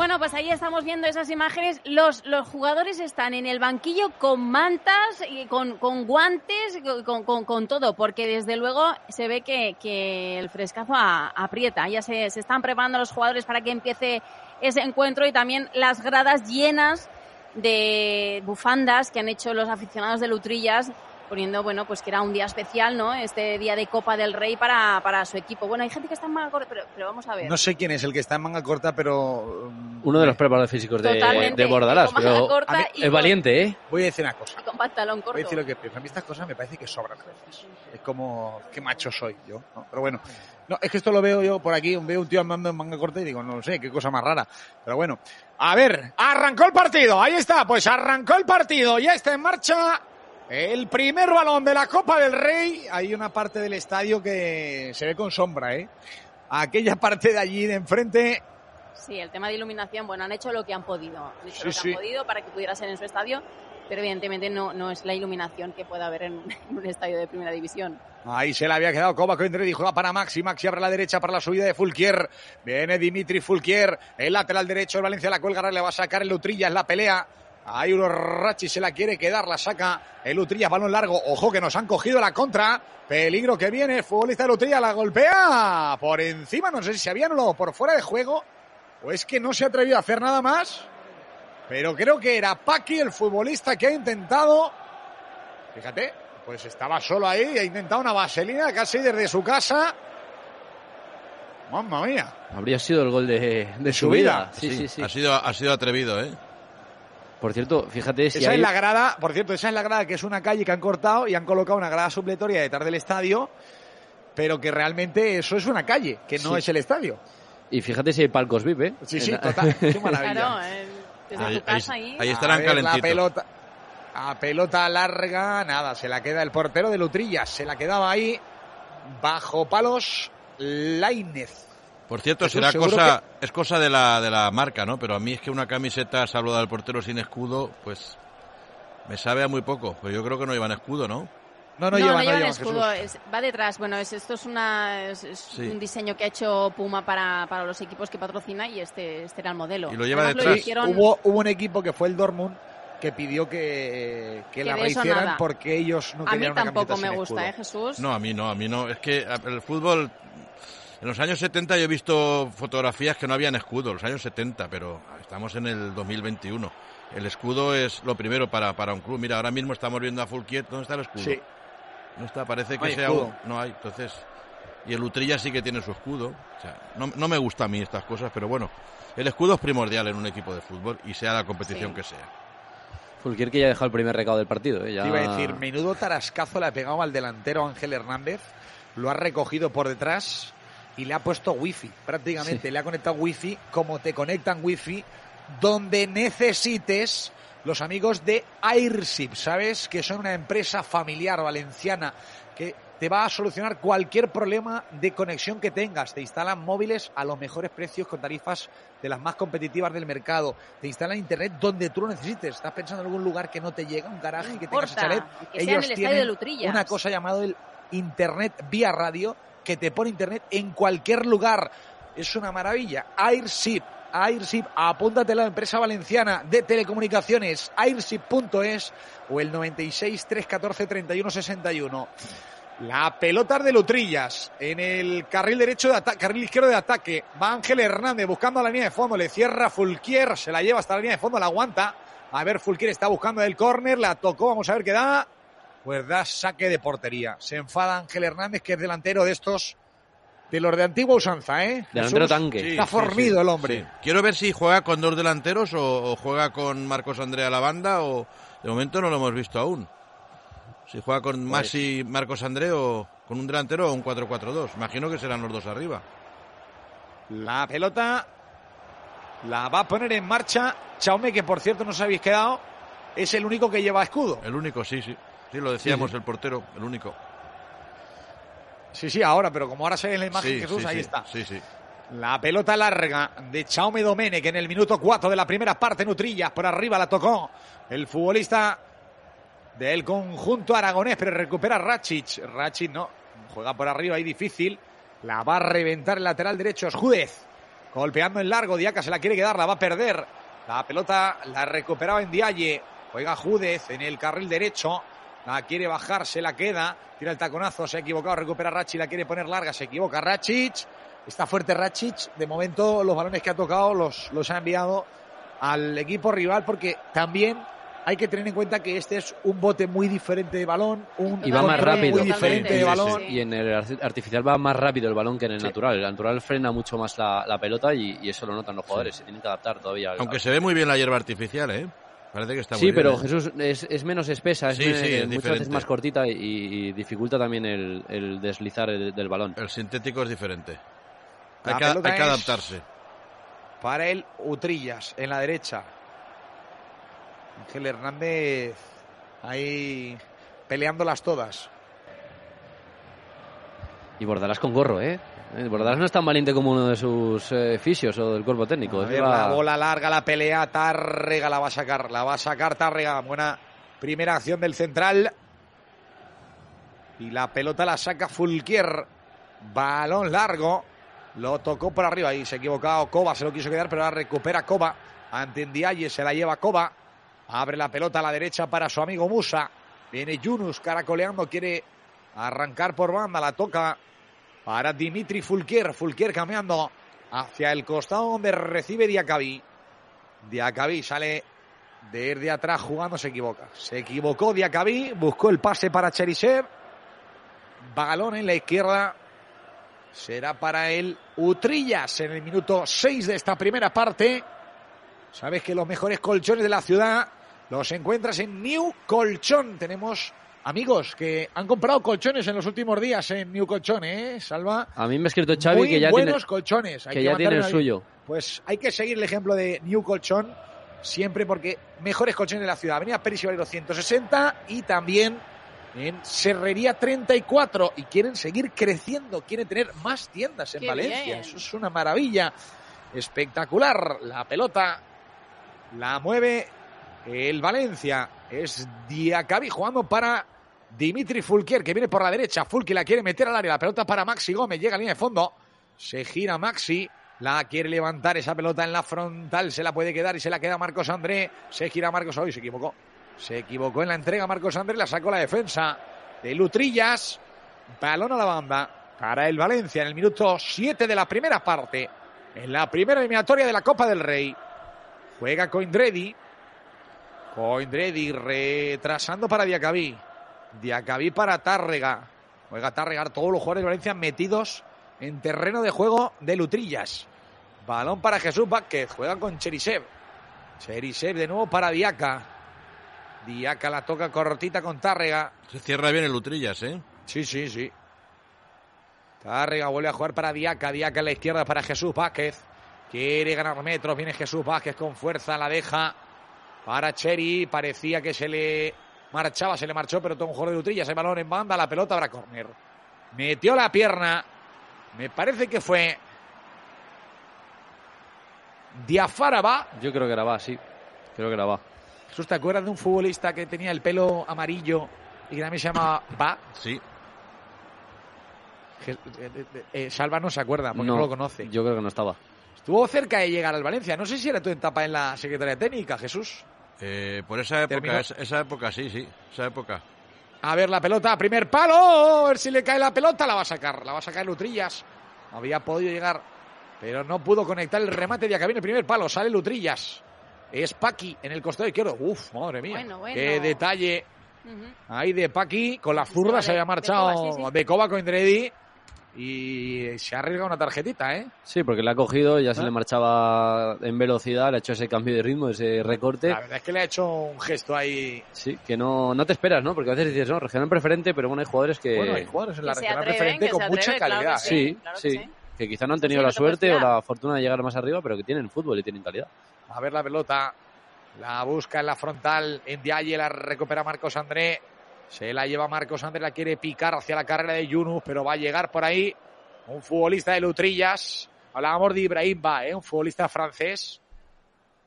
Bueno, pues ahí estamos viendo esas imágenes. Los, los jugadores están en el banquillo con mantas, y con, con guantes, con, con, con todo, porque desde luego se ve que, que el frescazo a- aprieta. Ya se, se están preparando los jugadores para que empiece ese encuentro y también las gradas llenas de bufandas que han hecho los aficionados de Lutrillas poniendo, bueno, pues que era un día especial, ¿no? Este día de Copa del Rey para, para su equipo. Bueno, hay gente que está en manga corta, pero, pero vamos a ver. No sé quién es el que está en manga corta, pero mm, Uno de los preparadores físicos de, de Bordalás, pero es con- valiente, ¿eh? voy a decir una cosa. y con pantalón corto. Voy a decir lo que pienso. A mí estas cosas me parece que sobran a veces. Es como, qué macho soy yo. ¿no? Pero bueno, no, es que esto lo veo yo por aquí, veo un tío andando en manga corta y digo, no sé, qué cosa más rara. Pero bueno, a ver, arrancó el partido, ahí está, pues arrancó el partido, ya está en marcha el primer balón de la Copa del Rey. Hay una parte del estadio que se ve con sombra, ¿eh? Aquella parte de allí de enfrente, Sí, el tema de iluminación, bueno, han hecho lo que han podido. Han hecho Sí, lo que sí. han podido para que pudiera ser en su estadio, pero evidentemente no, no es la iluminación que pueda haber en, un- en un estadio de primera división. Ahí se le había quedado Kovac entre y juega para Maxi. Maxi abre la derecha para la subida de Fulquier. Viene Dimitri Fulquier. El lateral derecho el Valencia la cuelga. Ahora le va a sacar el Utrillas la pelea. Ahí Rachi se la quiere quedar. La saca el Utrillas. Balón largo. Ojo que nos han cogido la contra. Peligro que viene. Futbolista del Utrillas la golpea. Por encima. No sé si se había anulado por fuera de juego. O es que no se ha atrevido a hacer nada más. Pero creo que era Paqui el futbolista que ha intentado. Fíjate, pues estaba solo ahí, ha intentado una vaselina casi desde su casa. Mamma mía. Habría sido el gol de, de su su vida. vida. Sí, sí, sí. Ha, sido, ha sido atrevido, ¿eh? Por cierto, fíjate si esa hay... es la grada, por cierto, esa es la grada que es una calle que han cortado y han colocado una grada supletoria detrás del estadio, pero que realmente eso es una calle, que no Sí. es el estadio. Y fíjate si hay palcos VIP, ¿eh? Sí, sí, total. Qué maravilla. Claro, eh, desde Ahí, tu casa ahí- ahí. estarán ver, La calentitos. pelota, a pelota larga, nada, se la queda el portero de Lutrillas, se la quedaba ahí bajo palos Lainez. Por cierto, Jesús, será cosa, es cosa de la, de la marca, ¿no? Pero a mí es que una camiseta salvo del portero sin escudo, pues me sabe a muy poco. Pues yo creo que no llevan escudo, ¿no? No, no, No, llevan, no no llevan llevan, escudo, es- va detrás. Bueno, es, esto es, una, es, es Sí. un diseño que ha hecho Puma para, para los equipos que patrocina y este, este era el modelo. Y lo lleva Además, detrás. hicieron- Hubo, hubo un equipo que fue el Dortmund que pidió que, que Que la rehicieran nada. porque ellos no a mí querían una tampoco camiseta me gusta, escudo. ¿eh, Jesús? No, a mí no, a mí no. Es que el fútbol, en los años 70 yo he visto fotografías que no habían escudo, los años 70, pero estamos en el 2021. El escudo es lo primero para, para un club. Mira, ahora mismo estamos viendo a Fulquier, ¿dónde está el escudo? Sí, No está, parece No que hay sea escudo. un- No hay, entonces... Y el Utrilla sí que tiene su escudo. O sea, no, no me gusta a mí estas cosas, pero bueno, el escudo es primordial en un equipo de fútbol y sea la competición Sí. que sea. Fulquier que ya ha dejado el primer recado del partido, ¿eh? Ya... te iba a decir, menudo tarascazo le ha pegado al delantero Ángel Hernández, lo ha recogido por detrás y le ha puesto wifi, prácticamente, Sí. le ha conectado wifi como te conectan wifi donde necesites los amigos de Airship, ¿sabes? Que son una empresa familiar valenciana que te va a solucionar cualquier problema de conexión que tengas. Te instalan móviles a los mejores precios con tarifas de las más competitivas del mercado. Te instalan internet donde tú lo necesites. Estás pensando en algún lugar que no te llega, un garaje que tengas importa, chalet. que sea en el estadio de una cosa llamada el internet vía radio que te pone internet en cualquier lugar. Es una maravilla. Airship. Airship, apúntate a la empresa valenciana de telecomunicaciones, airship.es o el 96 314 31 61. La pelota de Lutrillas en el carril derecho de ataque, carril izquierdo de ataque. Va Ángel Hernández buscando la línea de fondo, le cierra Fulquier, se la lleva hasta la línea de fondo, la aguanta. A ver, Fulquier está buscando el córner, la tocó, vamos a ver qué da. Pues da saque de portería. Se enfada Ángel Hernández, que es delantero de estos, de los de antigua usanza, ¿eh? Delantero Jesús, tanque. Sí, Está fornido sí. el hombre. Sí. Quiero ver si juega con dos delanteros o, o juega con Marcos Andrea a la banda o de momento no lo hemos visto aún. Si juega con Maxi Marcos André o con un delantero o un 4-4-2. Imagino que serán los dos arriba. La pelota la va a poner en marcha Chaume, que por cierto no os habéis quedado. Es el único que lleva escudo. El único, sí, sí. Sí, lo decíamos, el portero, el único. Sí, sí, ahora, pero como ahora se ve en la imagen Sí, Jesús, sí, ahí sí, está. Sí, sí. La pelota larga de Chaume Domene, que en el minuto 4 de la primera parte Nutrillas por arriba la tocó el futbolista del conjunto aragonés, pero recupera Rachic. Rachic no, juega por arriba ahí difícil. La va a reventar el lateral derecho es Júdez. Golpeando en largo, Diaca se la quiere quedar, la va a perder. La pelota la recuperaba en Dialle. Juega Júdez en el carril derecho. La quiere bajar, se la queda. Tira el taconazo, se ha equivocado, recupera Rachic, la quiere poner larga, se equivoca Rachic. Está fuerte Rachic. De momento los balones que ha tocado los, los ha enviado al equipo rival porque también hay que tener en cuenta que este es un bote muy diferente de balón, un Y va más rápido. muy diferente Sí, de sí, balón. sí. Y en el arti- artificial va más rápido el balón que en el Sí. natural. El natural frena mucho más la, la pelota y, y eso lo notan los jugadores. Se tienen que adaptar todavía. al- Aunque se ve muy bien la hierba artificial, ¿eh? Parece que está muy Sí, bien. pero ¿eh? Jesús es, es menos espesa, es Sí, men- sí, es muchas veces más cortita y, y dificulta también el, el deslizar el- del balón. El sintético es diferente. Hay que, hay adaptarse. Para el Utrillas en la derecha. Ángel Hernández ahí peleándolas todas. Y Bordalás con gorro, ¿eh? Eh, Bordalás no es tan valiente como uno de sus eh, fisios o del cuerpo técnico. A ver, Lleva- la bola larga, la pelea, Tárrega la va a sacar, la va a sacar Tárrega. Buena primera acción del central. Y la pelota la saca Fulquier. Balón largo. Lo tocó por arriba y se ha equivocado Coba, se lo quiso quedar, pero ahora recupera Coba. Ante Ndiaye se la lleva Coba. Abre la pelota a la derecha para su amigo Musa. Viene Yunus caracoleando, quiere arrancar por banda, la toca para Dimitri Fulquier. Fulquier cambiando hacia el costado donde recibe Diacabí. Diacabí sale de ir de atrás jugando, se equivoca. Se equivocó Diacabí, buscó el pase para Cherisev. Balón en la izquierda. Será para el Utrillas en el minuto 6 de esta primera parte. Sabes que los mejores colchones de la ciudad los encuentras en New Colchón. Tenemos amigos que han comprado colchones en los últimos días en New Colchón, ¿eh, Salva? A mí me ha escrito Xavi Muy que ya buenos tiene, colchones. Hay que ya tiene el suyo. Pues hay que seguir el ejemplo de New Colchón siempre porque mejores colchones de la ciudad. Avenida Pérez y Valero 160 y también en Serrería 34 y quieren seguir creciendo, quieren tener más tiendas en Qué Valencia. bien. Eso es una maravilla. Espectacular. La pelota la mueve el Valencia. Es Diacabí jugando para Dimitri Fulquier, que viene por la derecha. Fulquier la quiere meter al área. La pelota para Maxi Gómez. Llega a línea de fondo. Se gira Maxi. La quiere levantar esa pelota en la frontal. Se la puede quedar y se la queda Marcos André. Se gira Marcos. Hoy se equivocó. Se equivocó en la entrega Marcos André. La sacó la defensa de Lutrillas. Balón a la banda para el Valencia en el minuto 7 de la primera parte. En la primera eliminatoria de la Copa del Rey. Juega Coindredi. Coindredi retrasando para Diacabí. Diacabí para Tárrega. Juega Tárrega. Todos los jugadores de Valencia metidos en terreno de juego de Lutrillas. Balón para Jesús Vázquez. Juega con Cherisev. Cherisev de nuevo para Diaca. Diaca la toca cortita con Tárrega. Se cierra bien el Utrillas, ¿eh? Sí, sí, sí. Tárrega vuelve a jugar para Diaca. Diaca a la izquierda para Jesús Vázquez. Quiere ganar metros. Viene Jesús Vázquez con fuerza. La deja para Cheri. Parecía que se le marchaba, se le marchó, pero todo un jugador de Utrillas. El balón en banda. La pelota para córner. Metió la pierna. Me parece que fue. Diafara va. Yo creo que la va, sí. Creo que la va. Jesús, ¿te acuerdas de un futbolista que tenía el pelo amarillo y que también se llamaba Va? Sí. Je- eh, eh, eh, Salva no se acuerda porque no, lo conoce. Yo creo que no estaba. Estuvo cerca de llegar al Valencia. No sé si era tu etapa en la Secretaría Técnica, Jesús. Eh, por esa época, Terminó. esa, esa época, sí, sí. Esa época. A ver la pelota, primer palo. A ver si le cae la pelota. La va a sacar. La va a sacar Lutrillas. Había podido llegar, pero no pudo conectar el remate de Acabín. El primer palo. Sale Lutrillas. Es Paqui en el costado izquierdo. Uf, madre mía. Bueno, bueno. Qué detalle. Ahí de Paqui. Con la zurda de- se había de marchado Coba, sí, sí. de Coba Coindredi. Y se ha arriesgado una tarjetita, ¿eh? Sí, porque la ha cogido, ya se ¿Ah? le marchaba en velocidad, le ha hecho ese cambio de ritmo, ese recorte. La verdad es que le ha hecho un gesto ahí. Sí, que no, no te esperas, ¿no? Porque a veces dices, no, regional preferente, pero bueno, hay jugadores que... Bueno, hay jugadores en la regional atreven, preferente con mucha atreven, claro calidad. que Sí, claro que sí. que quizá no han tenido Sí, la suerte o la fortuna de llegar más arriba, pero que tienen fútbol y tienen calidad. A ver la pelota. La busca en la frontal. En Diaye la recupera Marcos André. Se la lleva Marcos André. La quiere picar hacia la carrera de Yunus. Pero va a llegar por ahí un futbolista de Lutrillas. Hablábamos de Ibrahim Ba, ¿eh? un futbolista francés.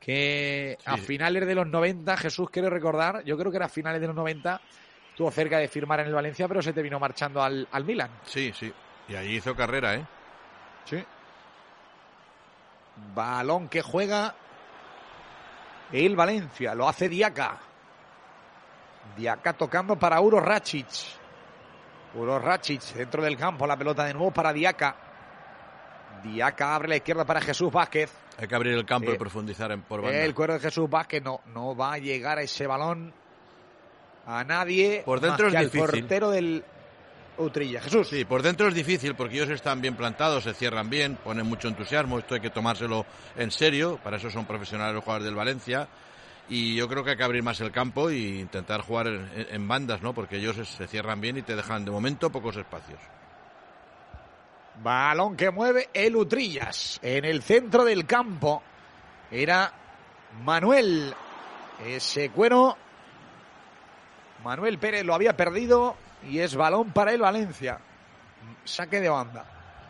Que a finales de los 90, Jesús, quiero recordar, yo creo que era a finales de los 90, estuvo cerca de firmar en el Valencia, pero se terminó marchando al, al Milan. Sí, sí. Y allí hizo carrera, ¿eh? Sí. Balón que juega el Valencia. Lo hace Diaca. Diaca tocando para Uro Racic. Uro Racic dentro del campo. La pelota de nuevo para Diaca. Diaca abre la izquierda para Jesús Vázquez. Hay que abrir el campo Eh, y profundizar en, por banda. El cuero de Jesús Vázquez no, no va a llegar a ese balón a nadie. Por dentro más que es al difícil. portero del Utrilla. Jesús. Sí, por dentro es difícil porque ellos están bien plantados, se cierran bien, ponen mucho entusiasmo. Esto hay que tomárselo en serio. Para eso son profesionales los jugadores del Valencia. Y yo creo que hay que abrir más el campo e intentar jugar en, bandas, ¿no? Porque ellos se- se cierran bien y te dejan de momento pocos espacios. Balón que mueve el Utrillas. En el centro del campo era Manuel. Ese cuero. Manuel Pérez lo había perdido y es balón para el Valencia. Saque de banda.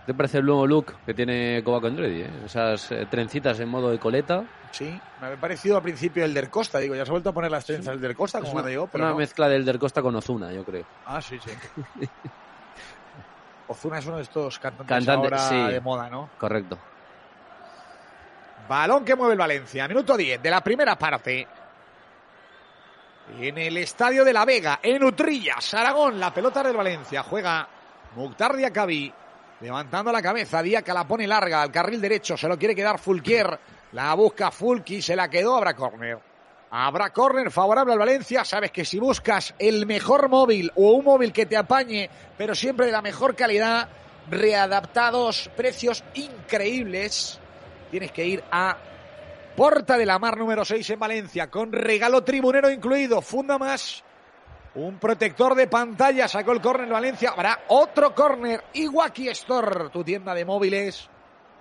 ¿Te parece el nuevo look que tiene Kovac Andredi? eh? Esas eh, trencitas en modo de coleta. Sí, me había parecido al principio el del Costa. Digo, ya se ha vuelto a poner las trenzas del del Costa, como una, me digo, pero una no. mezcla del del Costa con Ozuna, yo creo. Ah, sí, sí. Ozuna es uno de estos cantantes Cantante, ahora sí. de moda, ¿no? Correcto. Balón que mueve el Valencia. Minuto 10 de la primera parte. En el estadio de La Vega, en Utrillas, Aragón, la pelota del Valencia. Juega Mukhtar Diakabi. Levantando la cabeza, Diaca la pone larga al carril derecho. Se lo quiere quedar Fulquier. La busca Fulki, se la quedó. Habrá córner. Habrá córner favorable al Valencia. Sabes que si buscas el mejor móvil o un móvil que te apañe, pero siempre de la mejor calidad, readaptados, precios increíbles, tienes que ir a Porta de la Mar número 6 en Valencia, con regalo tribunero incluido. Funda más. Un protector de pantalla sacó el córner Valencia. Habrá otro córner. Iwaki Store, tu tienda de móviles.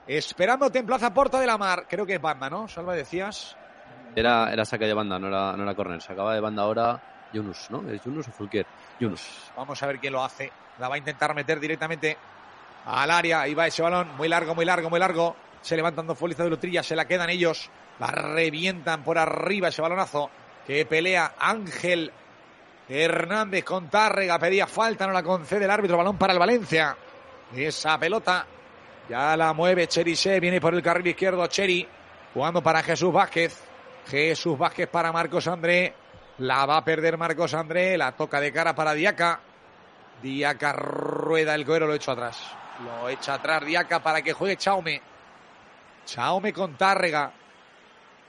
Esperándote en Plaza Porta de la Mar. Creo que es banda, ¿no? Salva, decías. Era, era saque de banda, no era, no era corner. Sacaba de banda ahora Yunus, ¿no? ¿Es Yunus o Fulquier? Yunus. Vamos a ver quién lo hace. La va a intentar meter directamente al área. Ahí va ese balón. Muy largo, muy largo, muy largo. Se levantan dos futbolistas de Lutrilla. Se la quedan ellos. La revientan por arriba ese balonazo. Que pelea Ángel Hernández con Tárrega. Pedía falta, no la concede el árbitro. Balón para el Valencia. Esa pelota ya la mueve Cherise. Viene por el carril izquierdo Cheri. Jugando para Jesús Vázquez. Jesús Vázquez para Marcos André. La va a perder Marcos André. La toca de cara para Diaca. Diaca rueda el cuero, lo echa atrás. Lo echa atrás Diaca para que juegue Chaume. Chaume con Tárrega.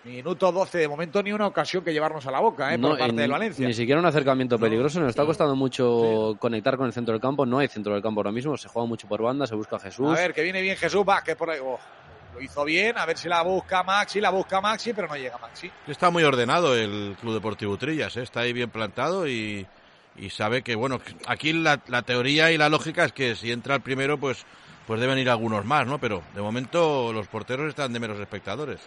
Minuto 12. De momento ni una ocasión que llevarnos a la boca, ¿eh? por parte del Valencia. Ni siquiera un acercamiento peligroso. Nos está costando mucho conectar con el centro del campo. No hay centro del campo ahora mismo. Se juega mucho por banda. Se busca a Jesús. A ver, que viene bien Jesús Vázquez por ahí. Oh, lo hizo bien. A ver si la busca Maxi. La busca Maxi, pero no llega Maxi. Está muy ordenado el Club Deportivo Trillas, ¿eh? está ahí bien plantado y, y sabe que, bueno, aquí la, la teoría y la lógica es que si entra el primero, pues, pues deben ir algunos más, ¿no? Pero de momento los porteros están de meros espectadores.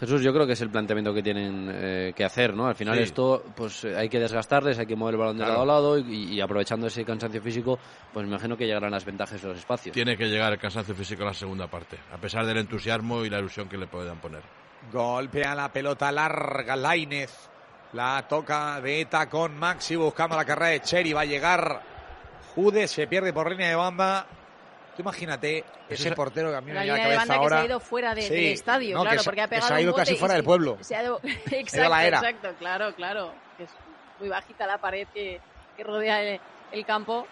Jesús, yo creo que es el planteamiento que tienen eh, que hacer, ¿no? Al final Sí. esto, pues eh, hay que desgastarles, hay que mover el balón de Claro. lado a lado y, y aprovechando ese cansancio físico, pues me imagino que llegarán las ventajas de los espacios. Tiene que llegar el cansancio físico a la segunda parte, a pesar del entusiasmo y la ilusión que le puedan poner. Golpea la pelota larga, Lainez. La toca Beta con Maxi buscando la carrera de Cheri. Va a llegar Jude, se pierde por línea de banda. Tú imagínate ese es- portero que a mí La me viene a la de cabeza banda que ahora. se ha ido fuera de- Sí, del estadio, no, claro, que se- porque ha que pegado se ha un ido bote casi fuera del pueblo. se ha ido- exacto, la era. exacto, claro, claro. Que es muy bajita la pared que, que rodea el, el campo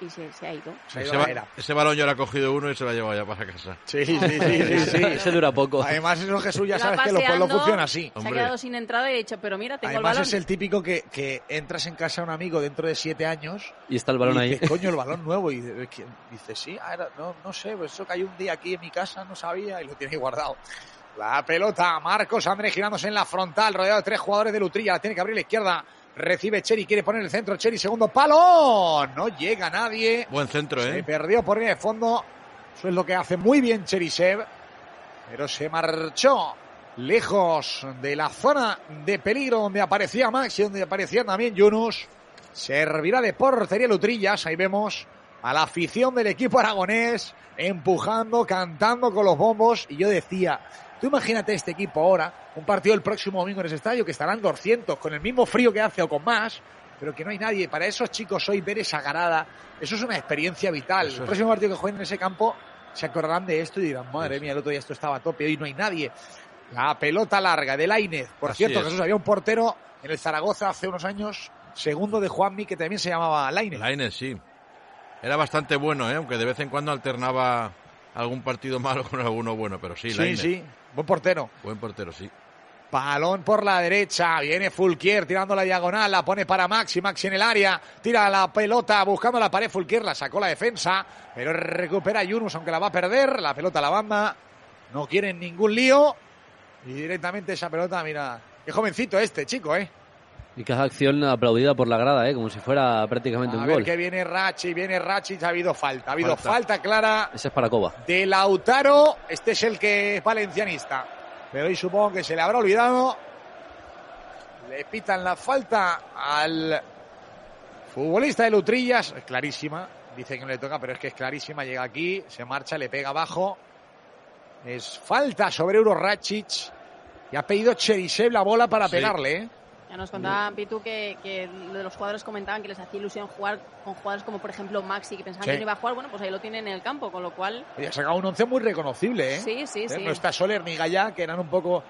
y se, se ha ido. Se ha Ese, era. ese balón yo lo ha cogido uno y se lo ha llevado ya para casa. Sí, sí, sí, sí, sí. Ese dura poco. Además, eso Jesús, ya sabes que los pueblos funcionan así. Se ha quedado sin entrada y he dicho, pero mira, tengo Además, el balón. es el típico que, que entras en casa de un amigo dentro de siete años Y está el balón y ahí. dices, coño, el balón nuevo. Y dices, dice, sí, ah, era- no, no sé, pues eso cayó un día aquí en mi casa, no sabía, y lo tiene ahí guardado. La pelota, Marcos Andrés girándose en la frontal, rodeado de tres jugadores de Lutrilla, la tiene que abrir a la izquierda. Recibe Cheri, quiere poner el centro, Cheri, segundo palo. No llega nadie. Buen centro, Se ¿eh? perdió por línea de fondo. Eso es lo que hace muy bien Cherisev. Pero se marchó lejos de la zona de peligro donde aparecía Max y donde aparecía también Yunus. Servirá de portería Lutrillas. Ahí vemos a la afición del equipo aragonés empujando, cantando con los bombos. Y yo decía, tú imagínate este equipo ahora, un partido el próximo domingo en ese estadio que estarán 200 con el mismo frío que hace o con más, pero que no hay nadie. Para esos chicos hoy ver esa garada, eso es una experiencia vital. Eso el próximo partido que jueguen en ese campo se acordarán de esto y dirán, madre mía, el otro día esto estaba a tope, hoy no hay nadie. La pelota larga de Lainez. Por Así cierto, es. Jesús, había un portero en el Zaragoza hace unos años, segundo de Juanmi, que también se llamaba Lainez. Lainez, sí. Era bastante bueno, ¿eh? aunque de vez en cuando alternaba algún partido malo con alguno bueno, pero sí, sí, Lainez. sí, buen portero. Buen portero, sí. Balón por la derecha, viene Fulquier tirando la diagonal, la pone para Maxi, Maxi en el área, tira la pelota buscando la pared, Fulquier la sacó la defensa, pero recupera Yunus aunque la va a perder, la pelota a la banda, no quieren ningún lío y directamente esa pelota, mira, qué jovencito este chico, ¿eh? Y cada acción aplaudida por la grada, ¿eh? como si fuera prácticamente A un ver gol. que viene Rachi, viene Rachi, ha habido falta, ha habido Falta. falta clara Ese es para Coba. de Lautaro. Este es el que es valencianista. Pero hoy supongo que se le habrá olvidado. Le pitan la falta al futbolista de Lutrillas. Es clarísima. Dice que no le toca, pero es que es clarísima. Llega aquí, se marcha, le pega abajo. Es falta sobre Euro Racic. Y ha pedido Cherisev la bola para Sí. pegarle. ¿eh? Ya nos contaba Pitu que, que lo de los jugadores comentaban que les hacía ilusión jugar con jugadores como por ejemplo Maxi, que pensaban Sí. que no iba a jugar, bueno, pues ahí lo tienen en el campo, con lo cual ha sacado un once muy reconocible. ¿eh? sí, sí, ¿Eh? sí. No está Soler ni Gallá, que eran un poco.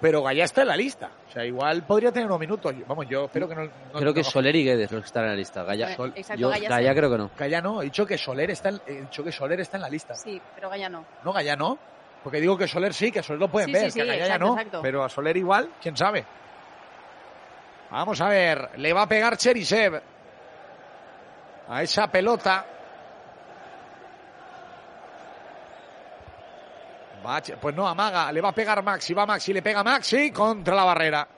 Pero Gallá está en la lista. O sea, igual podría tener unos minutos. Vamos, yo espero que no. no- Creo que no- Soler y Guedes los que están en la lista. Gaya, Sol- Exacto, yo, Gaya Gaya sí. creo que no. Gallá no, he dicho que Soler está en, he dicho que Soler está en la lista. Sí, pero Gaya no. No, Gallá no. Porque digo que Soler sí, que a Soler lo pueden Sí, ver, sí, que a Gallá ya no. exacto. Pero a Soler igual, quién sabe. Vamos a ver, le va a pegar Cherisev a esa pelota. Pues no, amaga, le va a pegar Maxi, va Maxi, le pega Maxi contra la barrera.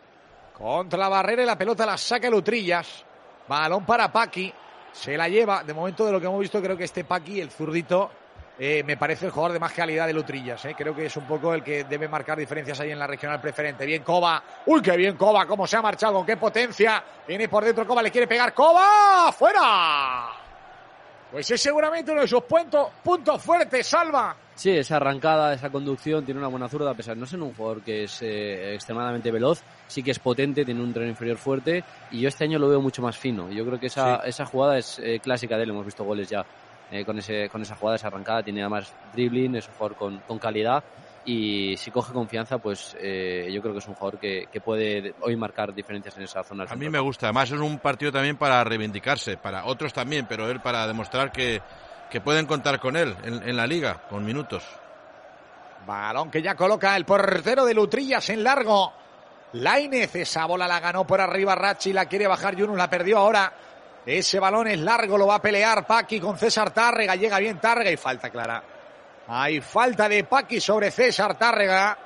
Contra la barrera y la pelota la saca Lutrillas. Balón para Paqui. Se la lleva. De momento, de lo que hemos visto, creo que este Paqui, el zurdito, eh, me parece el jugador de más calidad de Lutrillas. eh. Creo que es un poco el que debe marcar diferencias ahí en la regional preferente. Bien, Coba. Uy, qué bien, Coba. Cómo se ha marchado, con qué potencia. Viene por dentro, Coba le quiere pegar. ¡Coba! ¡Fuera! Pues es seguramente uno de sus puntos, puntos fuertes, Salva. Sí, esa arrancada, esa conducción, tiene una buena zurda, a pesar de no ser un jugador que es eh, extremadamente veloz, sí que es potente, tiene un tren inferior fuerte y yo este año lo veo mucho más fino. Yo creo que esa, esa jugada es eh, clásica de él, hemos visto goles ya eh, con, ese, con esa jugada, esa arrancada, tiene además dribbling, es un jugador con, con calidad y si coge confianza, pues eh, yo creo que es un jugador que, que puede hoy marcar diferencias en esa zona. A mí me gusta. Además es un partido también para reivindicarse, para otros también, pero él para demostrar que, que pueden contar con él en, en la liga, con minutos. Balón que ya coloca el portero de Lutrillas en largo. Lainez, esa bola la ganó por arriba Rachi, la quiere bajar Yunus, la perdió ahora. Ese balón es largo, lo va a pelear Paqui con César Tárrega, llega bien Tárrega y falta clara. Hay falta de Paqui sobre César Tárrega.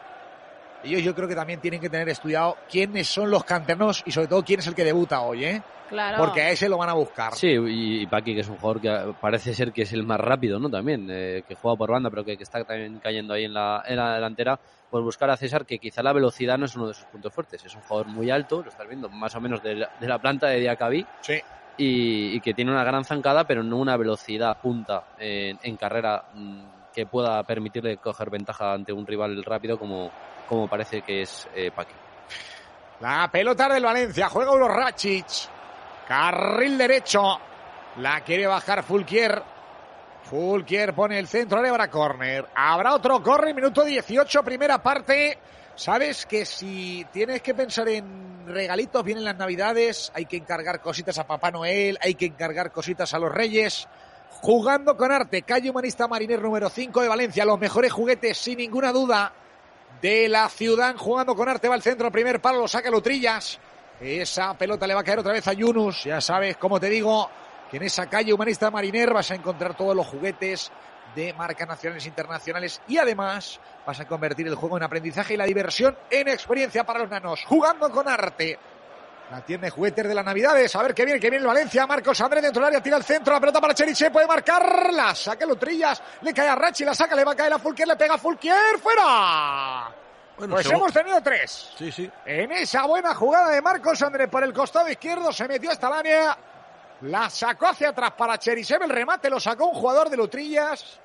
Ellos yo creo que también tienen que tener estudiado quiénes son los canteranos y sobre todo quién es el que debuta hoy, ¿eh? Claro. Porque a ese lo van a buscar. Sí, y, y Paqui, que es un jugador que parece ser que es el más rápido, ¿no? También, eh, que juega por banda, pero que, que está también cayendo ahí en la, en la delantera, pues buscar a César, que quizá la velocidad no es uno de sus puntos fuertes. Es un jugador muy alto, lo estás viendo, más o menos de la, de la planta de Diacabí, Sí. Y, que tiene una gran zancada, pero no una velocidad punta en, carrera mm, que pueda permitirle coger ventaja ante un rival rápido como, como parece que es eh, Paqui. La pelota del Valencia, juega uno Rachic. Carril derecho. La quiere bajar Fulquier. Fulquier pone el centro, ahora córner. Habrá otro córner, minuto 18, primera parte. Sabes que si tienes que pensar en regalitos, vienen las navidades, hay que encargar cositas a Papá Noel, hay que encargar cositas a los Reyes. Jugando con arte, calle humanista mariner número 5 de Valencia, los mejores juguetes sin ninguna duda de la ciudad jugando con arte va al centro, primer palo lo saca Lutrillas. Esa pelota le va a caer otra vez a Yunus, ya sabes, como te digo, que en esa calle humanista Mariner vas a encontrar todos los juguetes de marcas nacionales e internacionales y además vas a convertir el juego en aprendizaje y la diversión en experiencia para los nanos, jugando con arte. La tiene juguetes de las Navidades. A ver qué viene, que viene el Valencia. Marcos Andrés dentro del área, tira el centro. La pelota para Cheriche. Puede marcarla. Saca Lutrillas. Le cae a Rachi. La saca, le va a caer a Fulquier. Le pega a Fulquier. ¡Fuera! Bueno, pues hemos tenido tres. Sí, sí. En esa buena jugada de Marcos Andrés por el costado izquierdo se metió hasta la línea. La sacó hacia atrás para Cherisev. El remate lo sacó un jugador de Lutrillas.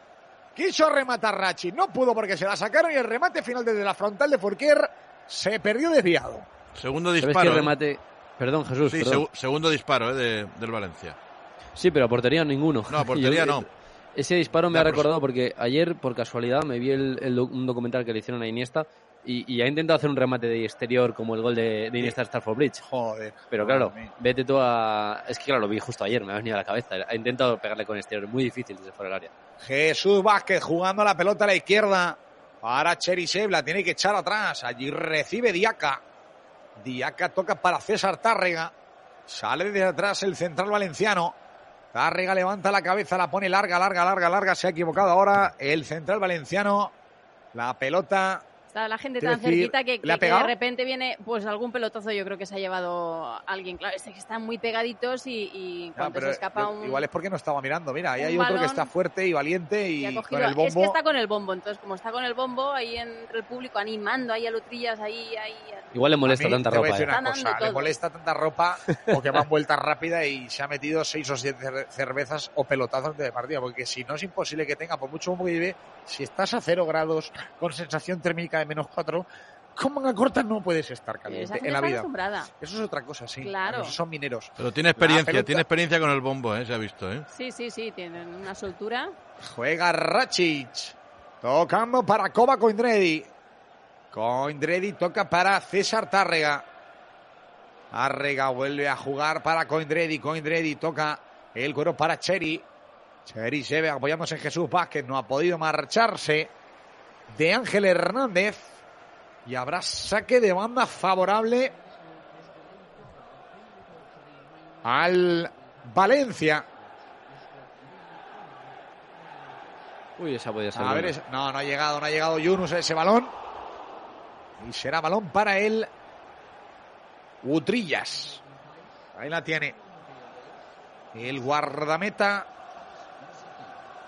Quiso rematar Rachi. No pudo porque se la sacaron y el remate final desde la frontal de Fulquier se perdió desviado. Segundo ¿Sabes disparo. ¿eh? remate? Perdón, Jesús. Sí, perdón. segundo disparo ¿eh? de- del Valencia. Sí, pero a portería ninguno. No, a portería Yo- no. Ese disparo me Ya, ha recordado porque ayer, por casualidad, me vi el, el un documental que le hicieron a Iniesta y, y ha intentado hacer un remate de exterior como el gol de, de Iniesta Starford Bridge. Joder. Pero claro, vete tú a... Es que claro, lo vi justo ayer, me ha venido a la cabeza. Ha intentado pegarle con exterior, muy difícil desde fuera del área. Jesús Vázquez jugando la pelota a la izquierda para Cherisev, la tiene que echar atrás. Allí recibe Diaca. Diaca toca para César Tárrega. Sale de atrás el central valenciano. Tárrega levanta la cabeza, la pone larga, larga, larga, larga. Se ha equivocado ahora el central valenciano. La pelota Está la gente tan decir, cerquita que, ¿le ha que- que de repente viene pues algún pelotazo yo creo que se ha llevado alguien. Claro, es que están muy pegaditos y, y Ah, cuando se escapa yo- un... Igual es porque no estaba mirando. Mira, ahí hay otro que balón está fuerte y valiente y con el bombo. Es que está con el bombo, entonces como está con el bombo ahí entre el público animando ahí a Lutrillas, ahí, ahí... Igual le A molesta mí, tanta te voy a ropa. decir ¿eh? una cosa, le molesta tanta ropa o que va en vuelta rápida y se ha metido seis o siete cer- cervezas o pelotazos de partida, porque si no es imposible que tenga, por mucho bombo que lleve, si estás a cero grados con sensación térmica de menos cuatro, ¿cómo a corta no puedes estar Esa caliente gente en la vida? Eso es otra cosa, sí. Claro. Esos son mineros. Pero tiene experiencia, tiene experiencia con el bombo, ¿eh? se ha visto. ¿eh? Sí, sí, sí, tienen una soltura. Juega Racic. Tocando para Koba Coindredi. Coindredi toca para César Tárrega. Tárrega vuelve a jugar para Coindredi. Coindredi toca el cuero para Cheri. Cheri se ve apoyándose en Jesús Vázquez. No ha podido marcharse de Ángel Hernández. Y habrá saque de banda favorable al Valencia. Uy, esa podía ser. A ver, no, no ha llegado, no ha llegado Yunus a ese balón. Y será balón para él. Utrillas. Ahí la tiene. El guardameta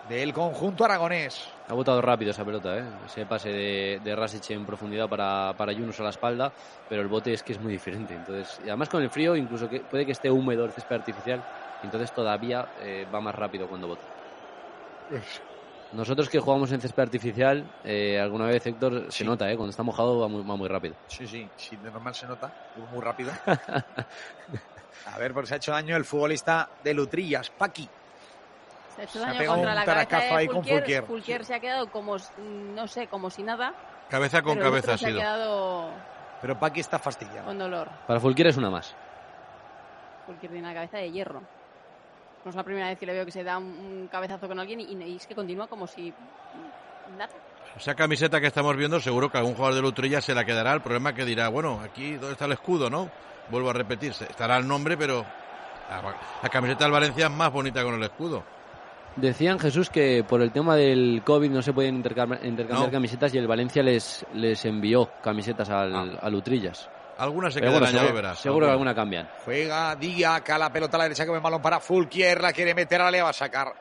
del conjunto aragonés. Ha botado rápido esa pelota, ¿eh? Ese pase de, de Rasic en profundidad para, para Yunus a la espalda, pero el bote es que es muy diferente. Entonces, y además con el frío, incluso que puede que esté húmedo el césped artificial, entonces todavía eh, va más rápido cuando bota. Nosotros que jugamos en césped artificial, eh, alguna vez, Héctor, se Sí. nota, ¿eh? Cuando está mojado va muy, va muy rápido. Sí, sí, sí, de normal se nota, muy rápido. A ver, porque se ha hecho daño el futbolista de Lutrillas, Paqui. Se ha hecho Se ha daño pegado contra un la cabeza taracazo de ahí con Fulquier. Fulquier. Fulquier se ha quedado como, no sé, como si nada. Cabeza con pero cabeza ha se ha sido. quedado Pero Paqui está fastidiado. con dolor. Para Fulquier es una más. Fulquier tiene una cabeza de hierro. No es la primera vez que le veo que se da un, un cabezazo con alguien y, y es que continúa como si nada. Esa camiseta que estamos viendo, seguro que algún jugador de Lutrilla se la quedará. El problema es que dirá, bueno, aquí, ¿dónde está el escudo, no? Vuelvo a repetirse. Estará el nombre, pero la, la camiseta del Valencia es más bonita con el escudo. Decían, Jesús, que por el tema del COVID no se pueden intercambiar, intercambiar No. camisetas y el Valencia les, les envió camisetas al, Ah. a Lutrillas. Algunas se quedarán, bueno, ya lo seguro, verás. seguro que alguna cambian. Juega Diaca, la pelota a la derecha que el balón para Fulquier, la quiere meter, ahora le va a sacar.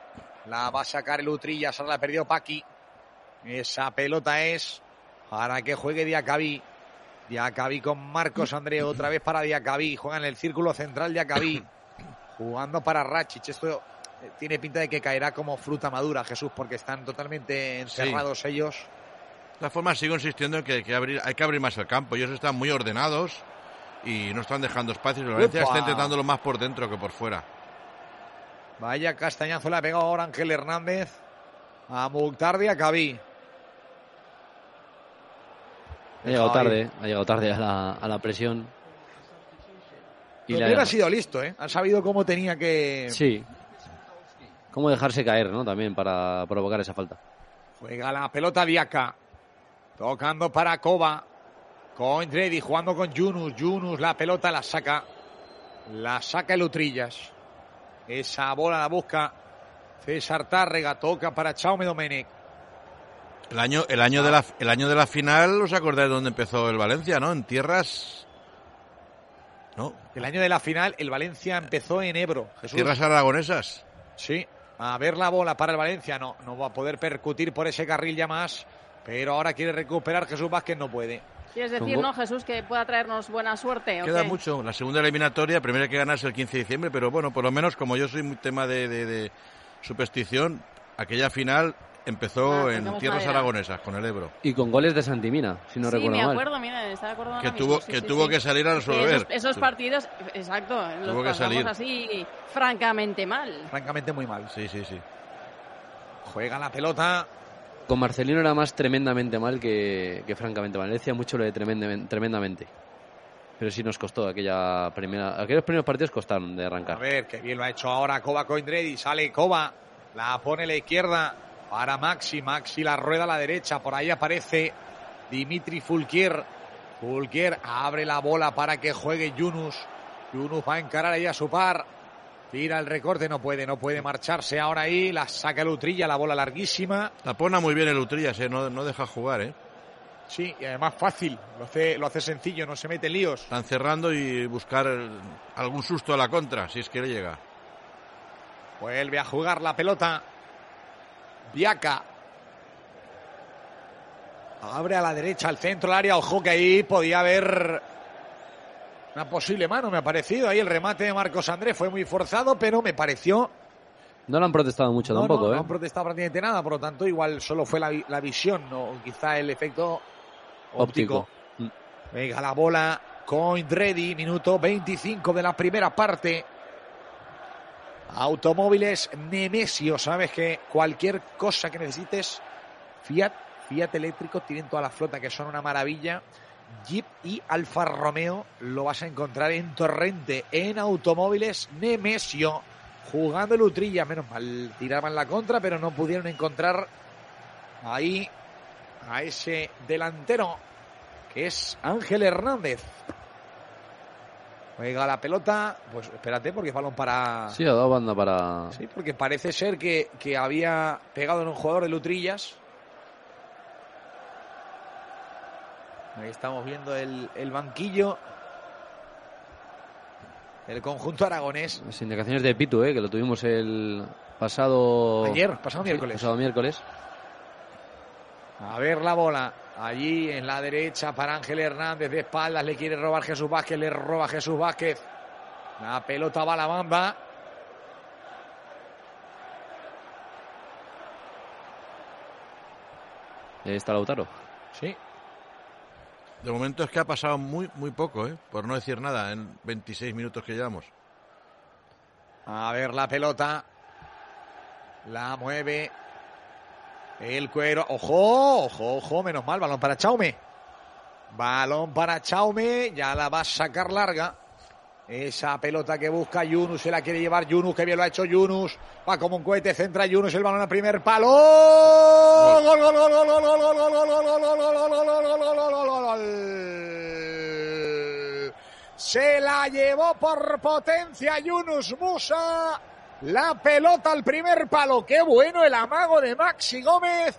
La va a sacar el Utrillas, ahora la ha perdido Paqui. Esa pelota es para que juegue Diacabí. Diacabí con Marcos André, otra vez para Diacabí. Juega en el círculo central Diacabí. Jugando para Rachic. Esto tiene pinta de que caerá como fruta madura, Jesús, porque están totalmente encerrados ellos. De todas formas, sigo insistiendo en que, que abrir, hay que abrir más el campo. Ellos están muy ordenados y no están dejando espacios. El Valencia está intentándolo más por dentro que por fuera. Vaya castañazo le ha pegado ahora Ángel Hernández a Mukhtar Diacabí. Ha llegado tarde, ha llegado tarde a la, a la presión. Y ha- hubiera sido listo, ¿eh? Han sabido cómo tenía que... Sí. Cómo dejarse caer, ¿no? También para provocar esa falta. Juega la pelota Diaca. Tocando para Coba. Con Dredi jugando con Yunus. Yunus la pelota la saca. La saca el Utrillas. Esa bola la busca César Tárrega. Toca para Chaume Domenech. El año, el año, de la, el año de la final, ¿os acordáis de dónde empezó el Valencia, no? En tierras ¿no? El año de la final, el Valencia empezó en Ebro. Jesús. Tierras aragonesas. Sí, a ver la bola para el Valencia. No, no va a poder percutir por ese carril ya más. Pero ahora quiere recuperar Jesús Vázquez, no puede. ¿Quieres decir, no, Jesús, que pueda traernos buena suerte? ¿o Queda qué? mucho. La segunda eliminatoria, primero hay que ganarse el 15 de diciembre, pero bueno, por lo menos como yo soy muy tema de, de- de superstición, aquella final empezó Ah, en tierras madera. aragonesas con el Ebro. Y con goles de Santimina, si no sí, recuerdo me mal. acuerdo, mira, estaba acordando Que tuvo, mismo, que, sí, tuvo sí. que salir a resolver. Esos, partidos, exacto, los Tuvo que salir. así francamente mal. Francamente muy mal. Sí, sí, sí. Juega la pelota. Con Marcelino era más tremendamente mal que, que francamente mal. Le decía mucho lo de tremendamen- tremendamente. Pero sí nos costó aquella primera, aquellos primeros partidos costaron de A arrancar. ver, qué bien lo ha hecho ahora Koba Coindredi. Sale Koba. La pone a la izquierda para Maxi. Maxi la rueda a la derecha. Por ahí aparece Dimitri Fulquier. Fulquier abre la bola para que juegue Yunus. Yunus va a encarar ahí a su par. Tira el recorte, no puede, no puede marcharse ahora ahí. La saca el Utrilla, la bola larguísima. Tapona muy bien el Utrillas, ¿eh? no, no deja jugar. ¿eh? Sí, y además fácil. Lo hace, lo hace sencillo, no se mete en líos. Están cerrando y buscar algún susto a la contra, si es que le llega. Vuelve a jugar la pelota. Viaca. Abre a la derecha, al centro, al área. Ojo que ahí podía haber una posible mano, me ha parecido. Ahí el remate de Marcos Andrés fue muy forzado, pero me pareció. No lo han protestado mucho No, tampoco, no, ¿eh? no han protestado prácticamente nada, por lo tanto, igual solo fue la, vi- la visión, o quizá el efecto óptico. Óptico. Mm. Venga la bola, Coin ready, minuto 25 de la primera parte. Automóviles Nemesio, sabes que cualquier cosa que necesites, Fiat, Fiat eléctrico, tienen toda la flota que son una maravilla. Jeep y Alfa Romeo lo vas a encontrar en Torrente, en Automóviles Nemesio, jugando el Utrilla, menos mal, tiraban la contra, pero no pudieron encontrar ahí a ese delantero que es Ángel Hernández. Juega la pelota, pues espérate porque es balón para... Sí, ha dado banda para... Sí, porque parece ser que, que había pegado en un jugador de Lutrillas. Ahí estamos viendo el, el banquillo del conjunto aragonés. Las indicaciones de Pitu, ¿eh? Que lo tuvimos el pasado... Ayer, pasado Sí, miércoles. pasado miércoles. A ver la bola. Allí en la derecha para Ángel Hernández de espaldas. Le quiere robar Jesús Vázquez. Le roba Jesús Vázquez. La pelota va a la ahí está Lautaro. Sí. De momento es que ha pasado muy, muy poco, ¿eh? por no decir nada, en 26 minutos que llevamos. A ver la pelota. La mueve. El cuero. Ojo, ojo, ojo. Menos mal. Balón para Chaume. Balón para Chaume. Ya la va a sacar larga. Esa pelota que busca Yunus. Se la quiere llevar Yunus. Que bien lo ha hecho Yunus. Va como un cohete. Centra Yunus. El balón al primer palo. Gol, gol, gol, gol, gol, gol, gol, gol, gol, gol, gol, gol. Se la llevó por potencia Yunus Musa. La pelota al primer palo. Qué bueno el amago de Maxi Gómez.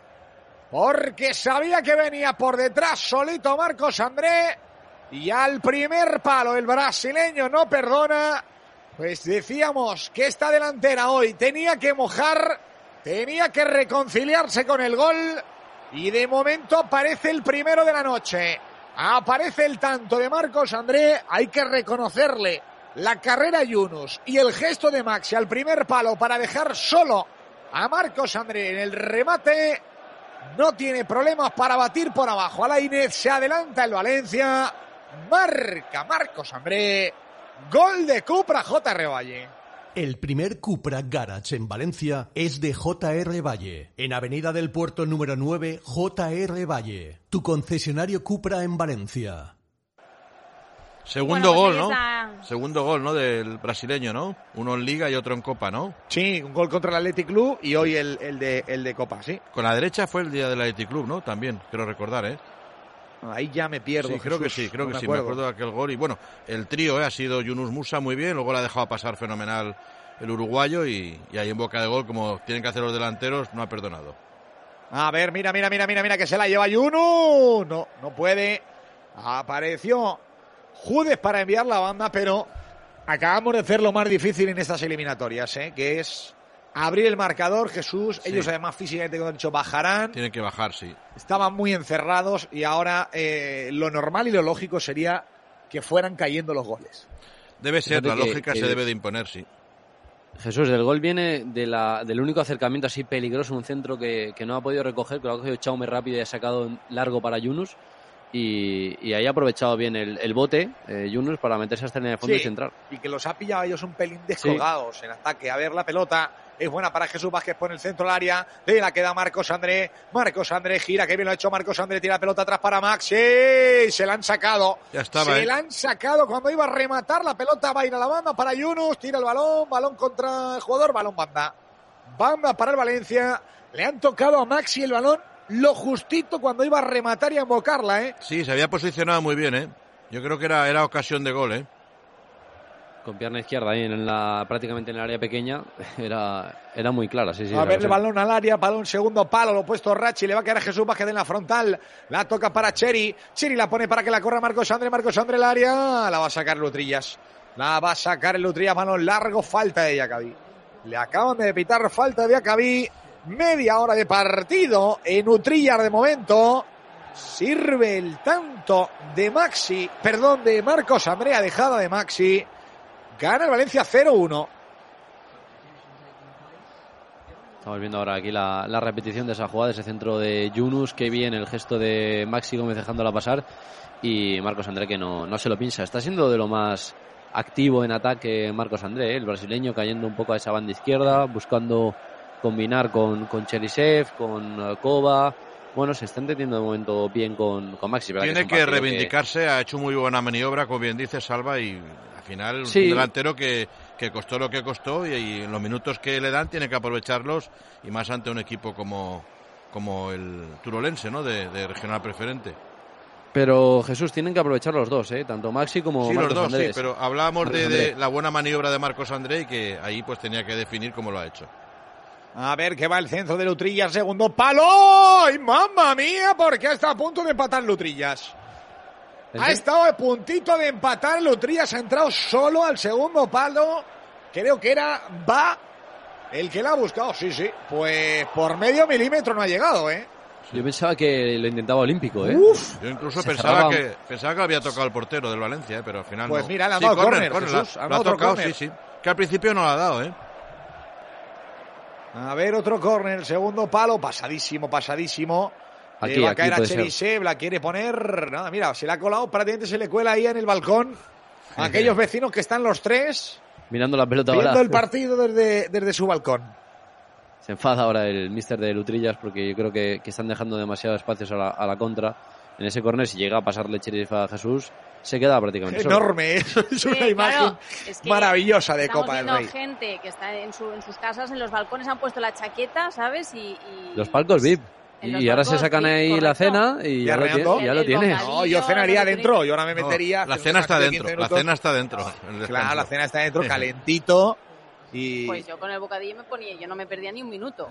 Porque sabía que venía por detrás solito Marcos André. Y al primer palo el brasileño no perdona. Pues decíamos que esta delantera hoy tenía que mojar, tenía que reconciliarse con el gol. Y de momento aparece el primero de la noche. Aparece el tanto de Marcos André. Hay que reconocerle la carrera Yunus y el gesto de Maxi al primer palo para dejar solo a Marcos André en el remate. No tiene problemas para batir por abajo. A la Inés se adelanta el Valencia. Marca Marcos André. Gol de Cupra J. Valle. El primer Cupra Garage en Valencia es de JR Valle, en Avenida del Puerto número 9, JR Valle, tu concesionario Cupra en Valencia. Segundo Bueno, pues gol, ¿no? está. Segundo gol, ¿no? Del brasileño, ¿no? Uno en Liga y otro en Copa, ¿no? Sí, un gol contra el Athletic Club y hoy el, el de, el de Copa, sí. Con la derecha fue el día del Athletic Club, ¿no? También, quiero recordar, ¿eh? Ahí ya me pierdo. Sí, creo que sí, creo no que sí, acuerdo. me acuerdo de aquel gol. Y bueno, el trío ¿eh? ha sido Yunus Musa muy bien, luego la ha dejado pasar fenomenal el uruguayo y, y ahí en boca de gol, como tienen que hacer los delanteros, no ha perdonado. A ver, mira, mira, mira, mira, mira, que se la lleva Yunus. No, no puede. Apareció Judes para enviar la banda, pero acabamos de hacer lo más difícil en estas eliminatorias, ¿eh? que es abrir el marcador. Jesús, Sí. ellos además físicamente, como he dicho, bajarán. Tienen que bajar, sí. Estaban muy encerrados y ahora eh, lo normal y lo lógico sería que fueran cayendo los goles. Debe ser, Fíjate la que- lógica que- se debe de imponer, sí. Jesús, del gol viene de la, del único acercamiento así peligroso, un centro que, que no ha podido recoger, que lo ha cogido Chaume rápido y ha sacado largo para Yunus. Y, y ahí ha aprovechado bien el, el bote, eh, Yunus, para meterse hasta línea de fondo Sí. y centrar. y que los ha pillado ellos un pelín descolgados en ataque. A ver, la pelota es buena para Jesús Vázquez por el centro del área. De la queda Marcos André. Marcos André gira, que bien lo ha hecho Marcos André. Tira la pelota atrás para Maxi. Se la han sacado. Ya estaba, Se ¿eh? la han sacado cuando iba a rematar. La pelota va a ir a la banda para Yunus. Tira el balón. Balón contra el jugador. Balón banda. Banda para el Valencia. Le han tocado a Maxi el balón lo justito cuando iba a rematar y a embocarla, ¿eh? Sí, se había posicionado muy bien, ¿eh? Yo creo que era, era ocasión de gol, ¿eh? Con pierna izquierda ahí en la, prácticamente en el área pequeña, era, era muy clara. Sí, sí, a ver el balón al área, para un segundo palo, lo ha puesto Rachi, le va a quedar a Jesús Vázquez en la frontal, la toca para Cheri, Cheri la pone para que la corra Marcos André, Marcos André el área, la va a sacar Lutrillas, la va a sacar el Lutrillas, balón largo, falta de Yacabi. Le acaban de pitar falta de Yacabi, media hora de partido en Utrillas de momento. Sirve el tanto de Maxi, perdón, de Marcos Andrea, dejada de Maxi. Gana el Valencia 0-1. Estamos viendo ahora aquí la, repetición de esa jugada, ese centro de Yunus, que bien el gesto de Maxi Gómez dejándola pasar y Marcos André que no, no se lo piensa. Está siendo de lo más activo en ataque Marcos André, ¿eh? el brasileño cayendo un poco a esa banda izquierda, buscando combinar con, con Cherisev, con eh, Kova. Bueno, se está entendiendo de momento bien con, con Maxi. Tiene que reivindicarse, ha hecho muy buena maniobra, como bien dice Salva, y al final Sí. un delantero que, que costó lo que costó y, y en los minutos que le dan tiene que aprovecharlos y más ante un equipo como, como el turolense, ¿no? De, de regional preferente. Pero Jesús, tienen que aprovechar los dos, ¿eh? tanto Maxi como sí, Marcos los dos, Andrés. sí, pero hablábamos de, la buena maniobra de Marcos André y que ahí pues tenía que definir cómo lo ha hecho. A ver que va el centro de Lutrillas, segundo palo. ¡Ay, mamma mía! Porque está a punto de empatar Lutrillas. ¿El Ha qué? estado a puntito de empatar Lutrillas, ha entrado solo al segundo palo. Creo que era Va el que la ha buscado. Sí, sí. Pues por medio milímetro no ha llegado, ¿eh? Yo pensaba que lo intentaba olímpico, ¿eh? Uf. Yo incluso pensaba cerraba- que pensaba que había tocado el portero del Valencia, ¿eh? pero al final Pues no. mira, le han Sí, dado córner, córner, córner, Jesús, la- han lo ha otro tocado, córner. sí, sí. Que al principio no lo ha dado, ¿eh? A ver, otro córner, segundo palo, pasadísimo, pasadísimo. Aquí, Le va a caer a. Cherisev, la quiere poner. Nada, mira, se le ha colado, prácticamente se le cuela ahí en el balcón. A aquellos vecinos que están los tres Mirando la pelota viendo ahora. el partido desde, desde su balcón. Se enfada ahora el mister de Lutrillas porque yo creo que, que están dejando demasiado espacios a la, a la contra. En ese córner, si llega a pasarle Cherisev a Jesús, se queda prácticamente. Enorme, eso es Sí, una imagen claro, es que maravillosa de Copa del viendo Rey. gente que está en, su- en sus casas, en los balcones, han puesto la chaqueta, ¿sabes? Y, y- Los palcos VIP. Y ahora se sacan ahí la correcto. cena y ya, lo, ya lo El- el tienes. No, yo cenaría lo adentro, yo ahora me No, metería. la hacemos cena una está acción de dentro, 15 la cena está dentro. Claro, la cena está dentro, calentito. Y. Pues yo con el bocadillo me ponía, yo no me perdía ni un minuto.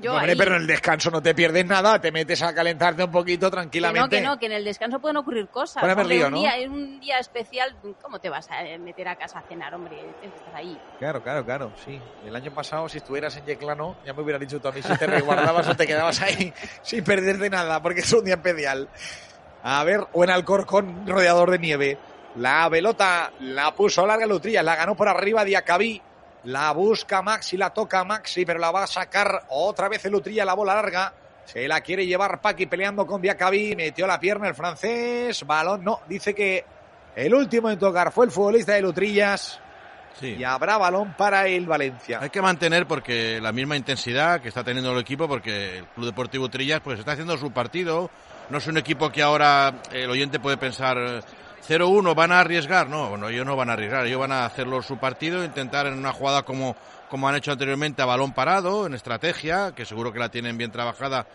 Yo Hombre, ahí- pero en el descanso no te pierdes nada, te metes a calentarte un poquito Que tranquilamente. no, que no, que en el descanso pueden ocurrir cosas. Puede haber Hombre, lío, un ¿no? día, es un día especial, ¿cómo te vas a meter a casa a cenar, hombre? Que estar ahí. Claro, claro, claro, sí. El año pasado, si estuvieras en Yeclano, ya me hubiera dicho tú a mí si te resguardabas o te quedabas ahí sin perderte nada, porque es un día especial. A ver, o en Alcorcón, rodeador de nieve. La pelota la puso larga Lutrillas, la ganó por arriba Diacabí. La busca Maxi, la toca Maxi, pero la va a sacar otra vez el Lutrilla, la bola larga. Se la quiere llevar Paqui peleando con Diacabí. Metió la pierna el francés. Balón, no. Dice que el último en tocar fue el futbolista de Lutrillas. Sí. Y habrá balón para el Valencia. Hay que mantener porque la misma intensidad que está teniendo el equipo, porque el Club Deportivo Trillas pues está haciendo su partido. No es un equipo que ahora el oyente puede pensar 0-1, van a arriesgar. No, bueno, ellos no van a arriesgar, ellos van a hacerlo su partido, intentar en una jugada como, como han hecho anteriormente a balón parado, en estrategia, que seguro que la tienen bien trabajada,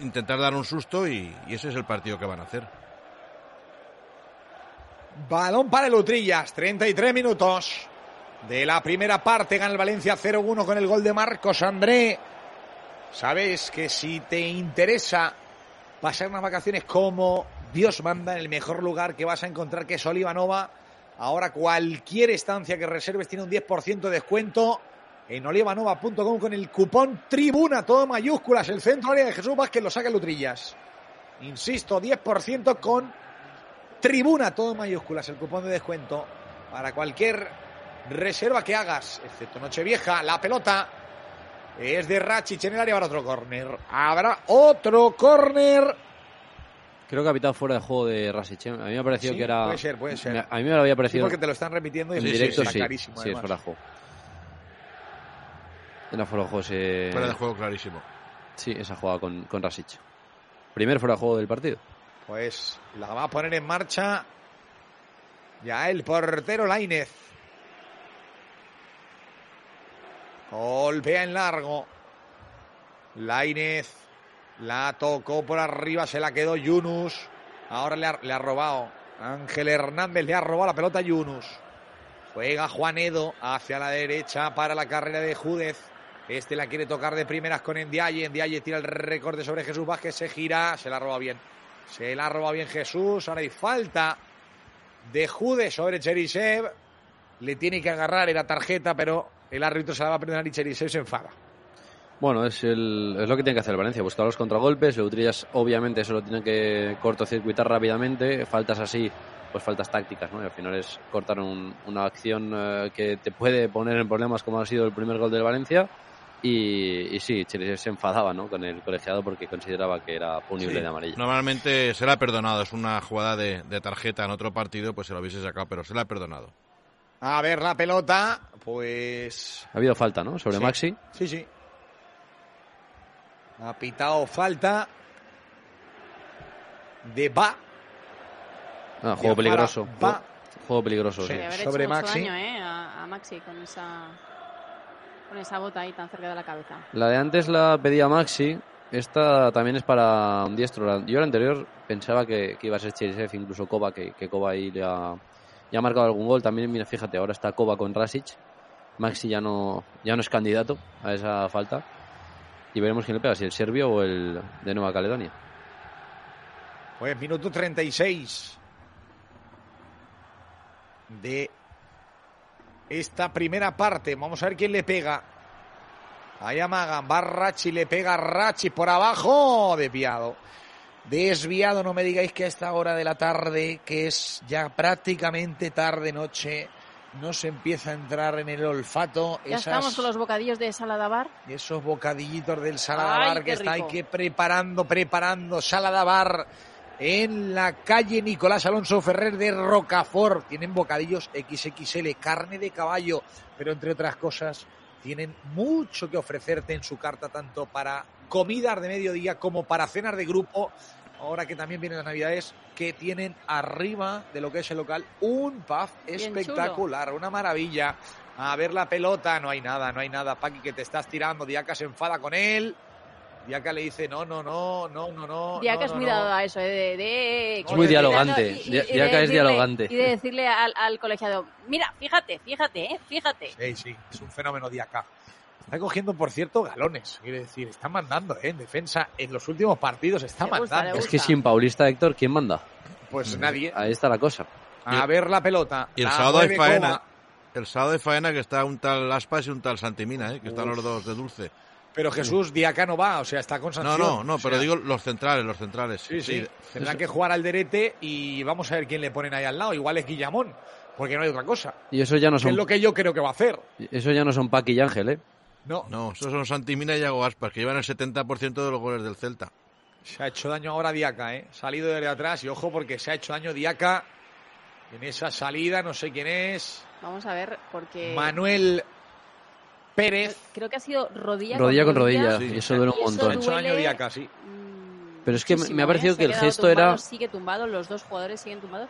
intentar dar un susto y, y ese es el partido que van a hacer. Balón para el Utrillas, 33 minutos de la primera parte. Gana el Valencia 0-1 con el gol de Marcos André. Sabes que si te interesa pasar unas vacaciones como Dios manda, en el mejor lugar que vas a encontrar, que es Olivanova. Ahora cualquier estancia que reserves tiene un 10% de descuento en olivanova.com con el cupón tribuna, todo mayúsculas, el centro área de Jesús Vázquez lo saca Lutrillas. Insisto, 10% con tribuna, todo mayúsculas, el cupón de descuento para cualquier reserva que hagas, excepto Nochevieja, la pelota es de Rachic en el área, habrá otro córner, habrá otro córner. Creo que ha pitado fuera de juego de Rasic. ¿eh? A mí me ha parecido Sí, que era. puede ser, puede ser. A mí me lo había Sí, parecido. porque te lo están repitiendo y en sí, sí, directo, está sí. clarísimo. Sí, es fuera de juego. Era fuera de juego ese- Fuera de juego clarísimo. Sí, esa jugada con, con Rasic. Primer fuera de juego del partido. Pues la va a poner en marcha ya el portero Lainez. Golpea en largo. Lainez la tocó por arriba, se la quedó Yunus. Ahora le ha, robado. Ángel Hernández le ha robado la pelota a Yunus. Juega Juanedo hacia la derecha para la carrera de Júdez. Este la quiere tocar de primeras con Endiaye. Endiaye tira el recorte sobre Jesús Vázquez. Se gira, se la roba bien. Se la roba bien Jesús. Ahora hay falta de Jude sobre Cherisev. Le tiene que agarrar, era tarjeta, pero el árbitro se la va a perdonar y Cherisev se enfada. Bueno, es, el, es lo que tiene que hacer el Valencia, buscar los contragolpes. Leutrillas, obviamente, eso lo tiene que cortocircuitar rápidamente. Faltas así, pues faltas tácticas, ¿no? Y al final es cortar un- una acción eh, que te puede poner en problemas, como ha sido el primer gol del Valencia. Y, y sí, Chelsea se enfadaba, ¿no? Con el colegiado porque consideraba que era punible Sí. de amarillo. Normalmente se le ha perdonado. Es una jugada de, de tarjeta en otro partido, pues se lo hubiese sacado, pero se le ha perdonado. A ver la pelota, pues. Ha habido falta, ¿no? Sobre Sí. Maxi. Sí, sí. Ha pitado falta de Ba. Ah, juego peligroso. Va. Juego, juego peligroso, Sí. sobre Maxi. daño, ¿eh? A, a Maxi con esa, con esa bota ahí tan cerca de la cabeza. La de antes la pedía Maxi. Esta también es para un diestro. Yo la anterior pensaba que, que iba a ser Cherisev, incluso Koba, que, que Koba ahí le ha, ya ha marcado algún gol. También, mira, fíjate, ahora está Koba con Rasic. Maxi ya no, ya no es candidato a esa falta. Y veremos quién le pega, si el serbio o el de Nueva Caledonia. Pues minuto 36 de esta primera parte. Vamos a ver quién le pega. Ahí amagan, va le pega a Rachi por abajo, desviado. Desviado, no me digáis que a esta hora de la tarde, que es ya prácticamente tarde noche, no se empieza a entrar en el olfato Ya esas- estamos con los bocadillos de salada bar. esos bocadillitos del Salada Ay, Bar qué que está ahí que preparando, preparando Salada Bar en la calle Nicolás Alonso Ferrer de Rocafort. Tienen bocadillos XXL, carne de caballo, pero entre otras cosas tienen mucho que ofrecerte en su carta, tanto para comidas de mediodía como para cenas de grupo. Ahora que también vienen las navidades, que tienen arriba de lo que es el local un pub espectacular, una maravilla. A ver la pelota, no hay nada, no hay nada. Paqui que te estás tirando, Diaca se enfada con él. Diaca le dice, no, no, no, no, no, no. Diaca no, es no, muy no". dado a eso, ¿eh? de, de- Es muy de- dialogante. y- es decirle- dialogante. Y de decirle al, al colegiado, mira, fíjate, fíjate, ¿eh? fíjate. Sí, sí, es un fenómeno Diaca. Está cogiendo, por cierto, galones. Quiere decir, está mandando, ¿eh? En defensa, en los últimos partidos está gusta, mandando. Es que sin Paulista Héctor, ¿quién manda? Pues nadie. Ahí está la cosa. A ver la pelota. Y el La sábado hay faena. El sábado de faena que está un tal Aspas y un tal Santimina, ¿eh? que están los dos de dulce. Pero Jesús Diaca no va, o sea, está con No, sanción. no, no, O pero sea, digo los centrales, los centrales. Sí, sí. Tendrán que jugar al derete y vamos a ver quién le ponen ahí al lado. Igual es Guillamón, porque no hay otra cosa. Y eso ya no son, es lo que yo creo que va a hacer. eso ya no son Paqui y Ángel, ¿eh? No, No, esos son Santimina y Yago Aspas, que llevan el 70% de los goles del Celta. se ha hecho daño ahora Diaca, ¿eh? Salido desde atrás y ojo porque se ha hecho daño Diaca en esa salida, no sé quién es. Vamos a ver, porque Manuel Pérez. creo que ha sido rodilla, Rodilla con rodilla, Sí. y eso duele un montón. hecho daño duele. Diaca, sí. Mm, Pero es que me- muchísimo, me ha parecido que el gesto tumbado, era- Sigue tumbado, los dos jugadores siguen tumbados.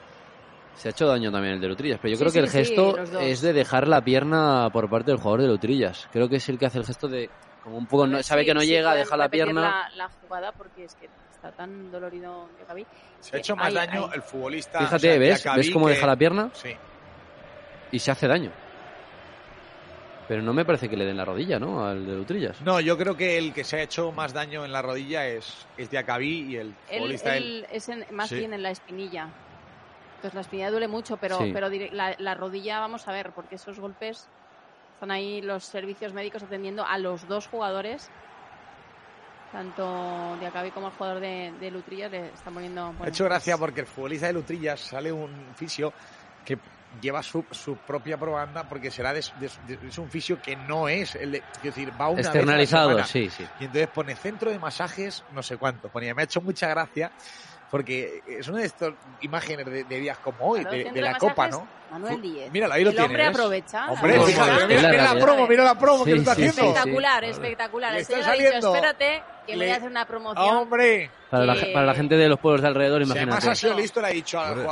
Se ha hecho daño también el de Lutrillas, pero yo Sí, creo que sí, el gesto es de dejar la pierna por parte del jugador de Lutrillas. Creo que es el que hace el gesto de, como un poco, A no- sabe que no llega, deja la pierna. La, la jugada porque es que está tan dolorido Diacabí. Se ha hecho más daño el futbolista. Fíjate, o sea, ¿ves? ¿Ves cómo que- deja la pierna? Sí. Y se hace daño. Pero no me parece que le den la rodilla, ¿no? Al de Lutrillas. No, yo creo que el que se ha hecho más daño en la rodilla es, es Diacabí y el Él, futbolista él es en- más Sí. bien en la espinilla. Entonces la espinilla duele mucho, pero, Sí. pero la, la rodilla vamos a ver, porque esos golpes están ahí los servicios médicos atendiendo a los dos jugadores. Tanto Diacabí como el jugador de, de Lutrillas le están poniendo. Bueno, hecho pues, gracia porque el futbolista de Lutrillas sale un fisio que lleva su, su propia probanda porque será de- de- de- es un fisio que no es el de, es decir, va una vez a la Externalizado, sí, sí. Y entonces pone centro de masajes, no sé cuánto. Ponía, me ha hecho mucha gracia porque es una de estas imágenes de, de días como hoy, claro, de, la Copa, ¿no? Manuel Díez. Míralo, ahí lo el hombre aprovecha. Hombre, fíjate, mira, la mira la realidad. promo, mira la promo que Sí, está sí, haciendo. Espectacular, espectacular. El señor está ha dicho, saliendo- espérate, que le- voy a hacer una promoción. Hombre, Para la, para la gente de los pueblos de alrededor, Si además imagínate. ha sido listo, le ha dicho al,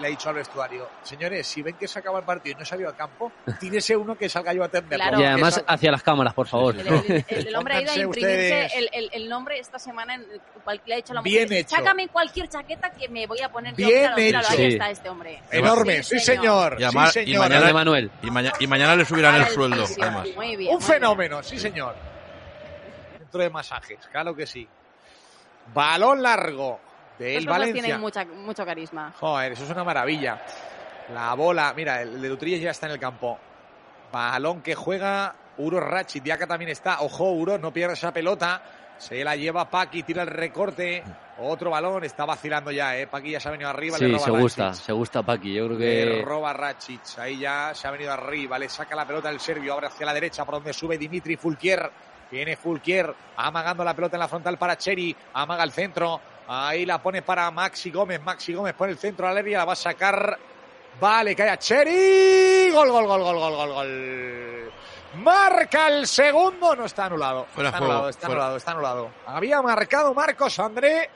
le ha dicho al vestuario, señores, si ven que se acaba el partido y no he salido al campo, tírese uno que salga yo a atenderlo. Claro. Y además Esa- hacia las cámaras, por favor. El, el- el- el hombre ha ido a imprimirse ustedes- el, el- el nombre esta semana, en, cual- le ha dicho a la Bien mujer, hecho. sácame cualquier chaqueta que me voy a poner yo. Bien míralo, hecho. ahí Sí. está este hombre. Enorme, sí, señor. Y además- sí, y señor. mañana-. Y, maña- y mañana le subirán el sueldo, además. Muy bien. Un muy bien. fenómeno, sí, señor. Centro de masajes, claro que sí. Balón largo del cosas Valencia. tienen mucha, mucho carisma. Joder, eso es una maravilla. La bola, mira, el de Lutrillas ya está en el campo. Balón que juega Uro Rachi. Diaca también está. Ojo, Uro, no pierde esa pelota. Se la lleva Paqui, tira el recorte. Otro balón, está vacilando ya, ¿eh? Paqui ya se ha venido arriba. le Sí, roba se Rachic. gusta, se gusta Paqui. Yo creo Le que roba Rachic. Ahí ya se ha venido arriba. Le saca la pelota el serbio. Ahora hacia la derecha por donde sube Dimitri Fulquier. Viene Fulquier amagando la pelota en la frontal para Cheri. Amaga el centro. Ahí la pone para Maxi Gómez. Maxi Gómez pone el centro a la área. La va a sacar. Vale, cae a Cheri. Gol, gol, gol, gol, gol, gol, gol. Marca el segundo. No está anulado. Fuera está juego, anulado, está fuera. anulado, está anulado. Había marcado Marcos André.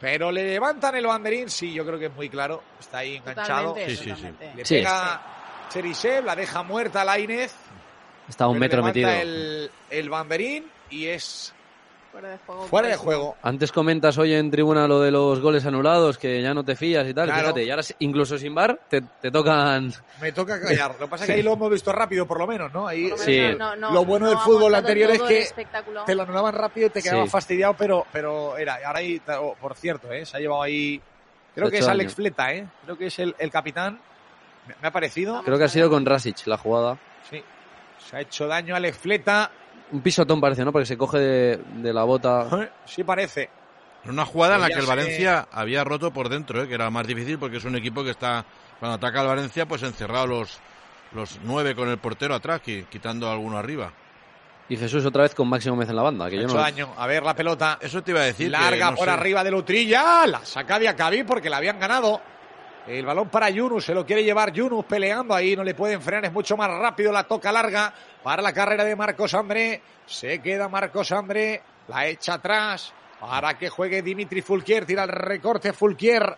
Pero le levantan el banderín. Sí, yo creo que es muy claro. Está ahí enganchado. Totalmente, Sí, sí, sí. totalmente. Le Sí. pega Cherisev, la deja muerta a Lainez. Está a un metro metido. El, el banderín y es Fuera de juego. fuera de clarísimo. juego. Antes comentas hoy en tribuna lo de los goles anulados, que ya no te fías y tal. Claro. Fíjate, y ahora incluso sin bar te, te tocan. Me toca callar. Lo que pasa es que ahí lo hemos visto rápido, por lo menos, ¿no? Ahí lo Sí. menos no- no- Lo bueno no del fútbol anterior es que te lo anulaban rápido y te quedabas Sí. fastidiado, pero, pero era. Ahora ahí, oh, por cierto, ¿eh? se ha llevado ahí. Creo que es Alex daño. Fleta, ¿eh? Creo que es el, el capitán. Me, me ha parecido. Creo que ha sido con Rasic la jugada. Sí. Se ha hecho daño Alex Fleta. Un pisotón parece, ¿no? Porque se coge de, de la bota. Sí parece. Una jugada en la que el. Valencia había roto por dentro, ¿eh? que era más difícil porque es un equipo que está, cuando ataca al Valencia, pues encerrado los, los nueve con el portero atrás, qui- quitando a alguno arriba. Y Jesús otra vez con Maxi Gómez en la banda. Que Ha yo hecho no... daño. A ver la pelota. Eso te iba a decir. que Larga no por sé. arriba de Lutrilla. La saca de Acabí porque la habían ganado. El balón para Yunus. Se lo quiere llevar Yunus peleando ahí. No le pueden frenar. Es mucho más rápido. La toca larga para la carrera de Marcos André. Se queda Marcos André. La echa atrás. Para que juegue Dimitri Fulquier. Tira el recorte Fulquier.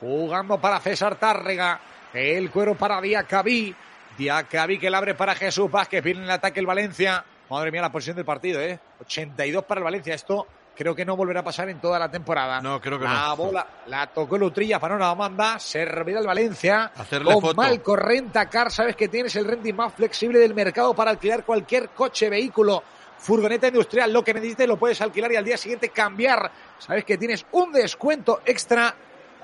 Jugando para César Tárrega. El cuero para Diacabí. Diacabí que la abre para Jesús Vázquez. Viene en el ataque el Valencia. Madre mía, la posición del partido, ¿eh? 82 para el Valencia. Esto creo que no volverá a pasar en toda la temporada. No, creo que la no. bola la tocó Lutrilla para una manda. Servirá el Valencia. Hacerle Con foto. Malco Rentacar, sabes que tienes el renting más flexible del mercado para alquilar cualquier coche, vehículo, furgoneta industrial, lo que necesites lo puedes alquilar y al día siguiente cambiar. Sabes que tienes un descuento extra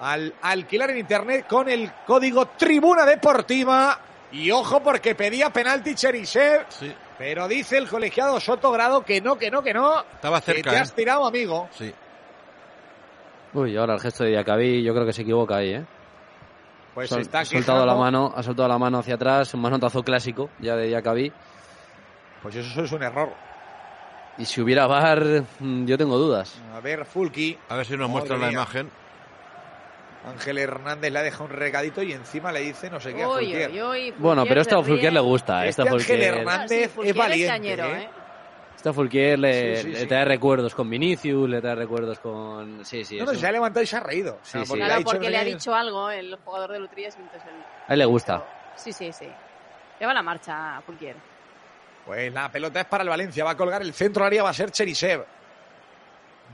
al alquilar en internet con el código Tribuna Deportiva. Y ojo porque pedía penalti Cherisev, Sí, pero dice el colegiado Soto Grado que no, que no, que no. estaba Que cerca. te ¿eh? has tirado, amigo. Sí. Uy, ahora el gesto de Diacabí, yo creo que se equivoca ahí, ¿eh? Pues Sol- está ha soltado la mano, ha soltado la mano hacia atrás, un manotazo clásico ya de Diacabí. Pues eso es un error. Y si hubiera VAR, mm, yo tengo dudas. A ver, Fulki. A ver si nos Madre muestran la imagen. Ángel Hernández le ha dejado un recadito y encima le dice no sé qué a uy, Bueno, pero esto a se ríe. Fulquier le gusta. Este Esta Ángel Fulquier, Hernández Sí, es valiente, cañero, ¿eh? ¿eh? esta Fulquier le, Sí, sí, le sí. trae recuerdos con Vinicius, le trae recuerdos con... Sí, sí, No, es no, un- se ha levantado y se ha reído. O sea, Sí, sí. porque Claro, ha porque le ha dicho algo el jugador de él... A él le gusta. Sí, sí, sí. Lleva la marcha Fulquier. Pues la pelota es para el Valencia. Va a colgar el centro al área, va a ser Cherisev.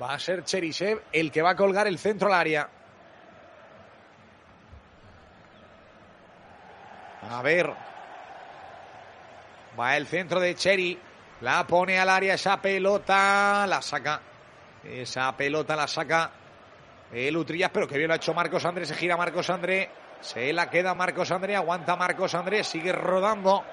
Va a ser Cherisev el que va a colgar el centro al área. A ver. Va el centro de Cheri. La pone al área esa pelota. La saca. Esa pelota la saca el Utrillas, pero que bien lo ha hecho Marcos André. Se gira Marcos André. Se la queda Marcos André. Aguanta Marcos André. Sigue rodando.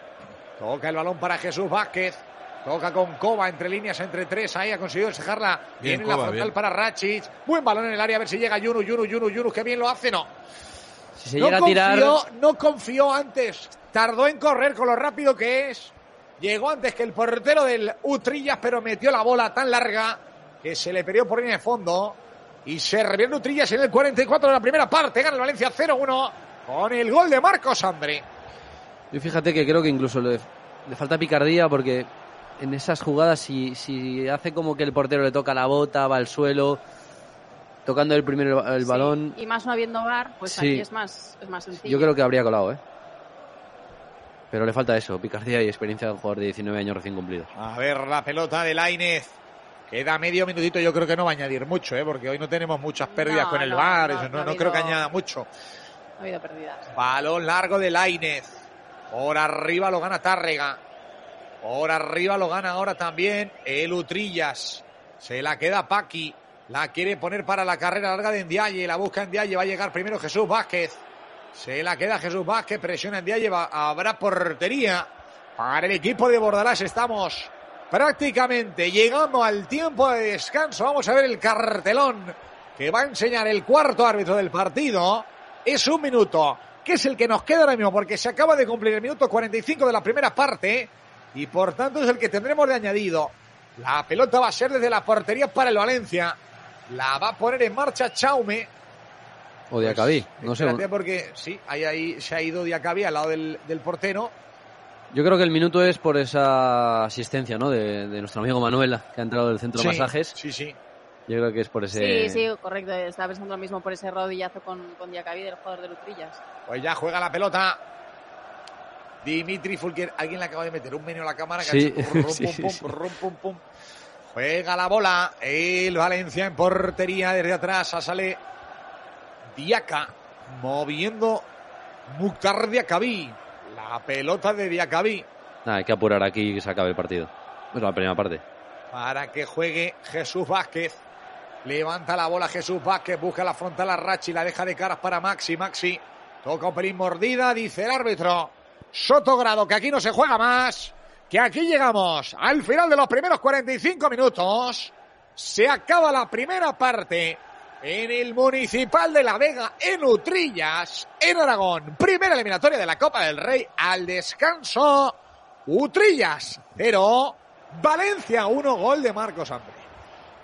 Toca el balón para Jesús Vázquez. Toca con Coba entre líneas, entre tres. Ahí ha conseguido dejarla. Bien, Viene la frontal bien. para Rachic. Buen balón en el área. A ver si llega Yunus, Yunus, Yunus, Yunus. Que bien lo hace. No. Si se no llega a tirar, confió, no confió antes. Tardó en correr con lo rápido que es. Llegó antes que el portero del Utrillas, pero metió la bola tan larga que se le perdió por línea de fondo. Y se revierte Utrillas en el 44 de la primera parte. Gana el Valencia 0-1 con el gol de Marcos André. yo fíjate que creo que incluso le, le falta picardía porque en esas jugadas si, si hace como que el portero le toca la bota, va al suelo, tocando el primero el Sí, balón, Y más no habiendo bar, pues Sí. aquí es más, es más sencillo. yo creo que habría colado, ¿eh? Pero le falta eso, picardía y experiencia de un jugador de 19 años recién cumplidos. A ver la pelota de Lainez. Queda medio minutito, yo creo que no va a añadir mucho, ¿eh? porque hoy no tenemos muchas pérdidas No, con el no, VAR, no, eso no, no ha no creo que habido- añada mucho. Ha habido pérdidas. Balón largo de Lainez. Por arriba lo gana Tárrega. Por arriba lo gana ahora también el Utrillas. Se la queda Paqui. La quiere poner para la carrera larga de Ndiaye. La busca Ndiaye. Va a llegar primero Jesús Vázquez. Se la queda Jesús Vázquez. Presiona Ndiaye. Va, habrá portería para el equipo de Bordalás. Estamos prácticamente llegando al tiempo de descanso. Vamos a ver el cartelón que va a enseñar el cuarto árbitro del partido. Es un minuto, que es el que nos queda ahora mismo, porque se acaba de cumplir el minuto 45 de la primera parte y por tanto es el que tendremos de añadido. La pelota va a ser desde la portería para el Valencia. La va a poner en marcha Chaume. O de Acabí, no sé. Espérate porque sí, ahí, ahí se ha ido Diacabí al lado del, del portero. Yo creo que el minuto es por esa asistencia, ¿no? De, de nuestro amigo Manuel, que ha entrado del centro de masajes. Sí, sí. Yo creo que es por ese. Sí, sí, correcto. Estaba pensando lo mismo por ese rodillazo con, con Diacabí del jugador de Lutrillas. Pues ya juega la pelota. Dimitri Fulker, alguien le acaba de meter un meneo a la cámara que Sí, ha hecho rum, sí, pum, sí, pum, sí. rum, pum, pum. Juega la bola. El Valencia en portería desde atrás. Sale Diaca moviendo Mukhtar Diacabí. La pelota de Diacabí hay que apurar aquí y que se acabe el partido. Es la primera parte. para que juegue Jesús Vázquez. Levanta la bola Jesús Vázquez, busca la frontal a Rachi, la deja de caras para Maxi. Maxi toca un pelín mordida, dice el árbitro. Sotogrado, que aquí no se juega más, que aquí llegamos al final de los primeros 45 minutos. Se acaba la primera parte en el Municipal de La Vega, en Utrillas, en Aragón. Primera eliminatoria de la Copa del Rey al descanso. Utrillas 0, Valencia 1, gol de Marcos André.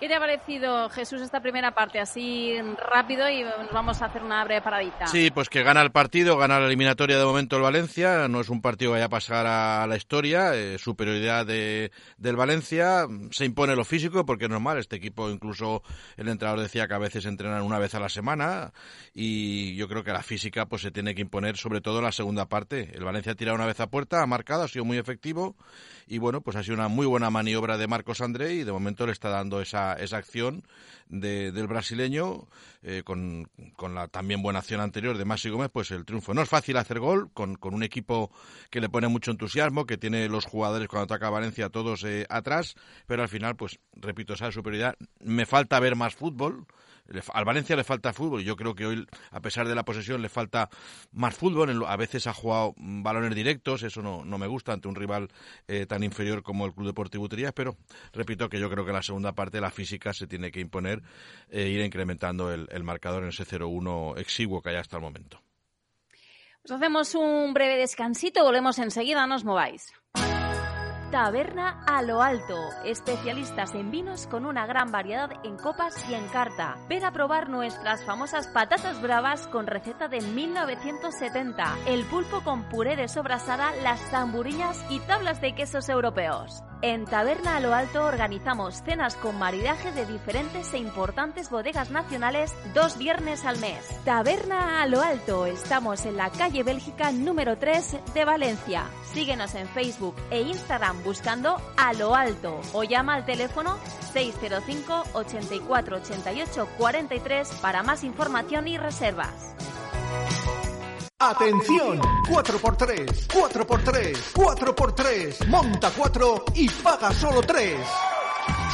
¿Qué te ha parecido, Jesús, esta primera parte así rápido y nos vamos a hacer una breve paradita? Sí, pues que gana el partido, gana la eliminatoria de momento el Valencia, no es un partido que vaya a pasar a la historia, eh, superioridad de, del Valencia, se impone lo físico porque es normal, este equipo incluso el entrenador decía que a veces entrenan una vez a la semana y yo creo que la física pues se tiene que imponer sobre todo en la segunda parte. El Valencia ha tirado una vez a puerta, ha marcado, ha sido muy efectivo y bueno, pues ha sido una muy buena maniobra de Marcos André y de momento le está dando esa, esa acción de- del brasileño eh, con, con la también buena acción anterior de Masi Gómez, pues el triunfo. No es fácil hacer gol con, con un equipo que le pone mucho entusiasmo, que tiene los jugadores cuando ataca Valencia todos eh, atrás, pero al final, pues repito, esa superioridad. Me falta ver más fútbol. Al Valencia le falta fútbol. Yo creo que hoy, a pesar de la posesión, le falta más fútbol. A veces ha jugado balones directos. Eso no, no me gusta ante un rival eh, tan inferior como el Club Deportivo Utrillas. Pero repito que yo creo que en la segunda parte la física se tiene que imponer e ir incrementando el, el marcador en ese 0-1 exiguo que hay hasta el momento. Pues hacemos un breve descansito, volvemos enseguida, no os mováis. Taberna a lo alto, especialistas en vinos con una gran variedad en copas y en carta. Ven a probar nuestras famosas patatas bravas con receta de 1970, el pulpo con puré de sobrasada, las zamburiñas y tablas de quesos europeos. En Taberna a lo Alto organizamos cenas con maridaje de diferentes e importantes bodegas nacionales dos viernes al mes. Taberna a lo Alto, estamos en la calle Bélgica número 3 de Valencia. Síguenos en Facebook e Instagram buscando a lo alto o llama al teléfono 605 84 88 43 para más información y reservas. Atención, 4x3, 4x3, 4x3, monta 4 y paga solo 3.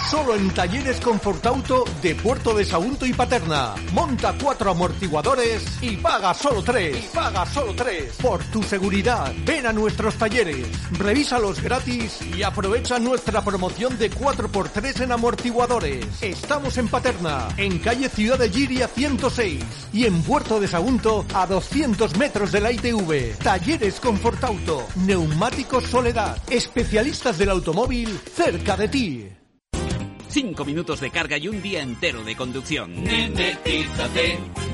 Solo en Talleres Confortauto de Puerto de Sagunto y Paterna. Monta cuatro amortiguadores y paga solo tres. Y paga solo tres. Por tu seguridad, ven a nuestros talleres, revísalos gratis y aprovecha nuestra promoción de 4x3 en amortiguadores. Estamos en Paterna, en calle Ciudad de Giria 106 y en Puerto de Sagunto a 200 metros de la ITV. Talleres Confortauto, Neumáticos Soledad, especialistas del automóvil cerca de ti. Cinco minutos de carga y un día entero de conducción.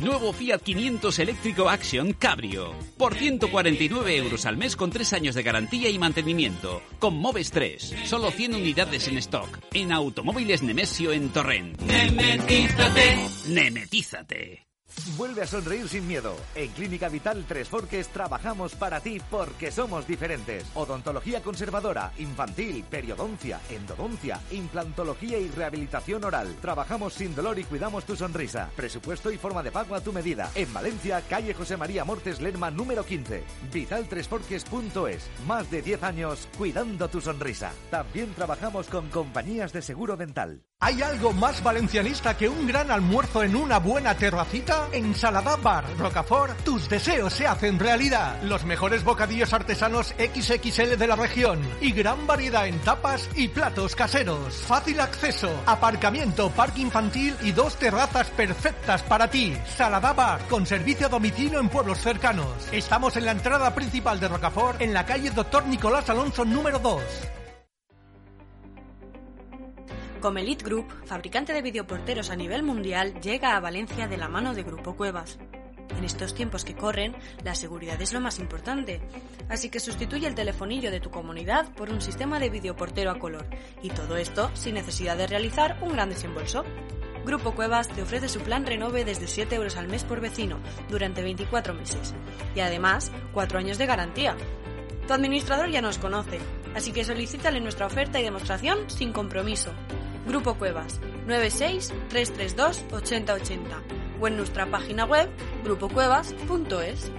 Nuevo Fiat 500 eléctrico Action Cabrio. Por 149 euros al mes con tres años de garantía y mantenimiento. Con Moves 3. Solo 100 unidades en stock. En Automóviles Nemesio en Torrent. Nemetízate. Nemetízate. Vuelve a sonreír sin miedo. En Clínica Vital Tres Forques trabajamos para ti porque somos diferentes. Odontología conservadora, infantil, periodoncia, endodoncia, implantología y rehabilitación oral. Trabajamos sin dolor y cuidamos tu sonrisa. Presupuesto y forma de pago a tu medida. En Valencia, calle José María Mortes Lerma número 15. Vitaltresforques.es. Más de 10 años cuidando tu sonrisa. También trabajamos con compañías de seguro dental. ¿Hay algo más valencianista que un gran almuerzo en una buena terracita? En Salada Bar Rocafort, tus deseos se hacen realidad. Los mejores bocadillos artesanos XXL de la región y gran variedad en tapas y platos caseros. Fácil acceso, aparcamiento, parque infantil y dos terrazas perfectas para ti. Salada Bar, con servicio a domicilio en pueblos cercanos. Estamos en la entrada principal de Rocafort, en la calle Doctor Nicolás Alonso número 2. Comelit Group, fabricante de videoporteros a nivel mundial, llega a Valencia de la mano de Grupo Cuevas. En estos tiempos que corren, la seguridad es lo más importante. Así que sustituye el telefonillo de tu comunidad por un sistema de videoportero a color. Y todo esto sin necesidad de realizar un gran desembolso. Grupo Cuevas te ofrece su plan Renove desde 7 euros al mes por vecino durante 24 meses. Y además, 4 años de garantía. Tu administrador ya nos conoce, así que solicítale nuestra oferta y demostración sin compromiso. Grupo Cuevas 96 332 8080 o en nuestra página web grupocuevas.es.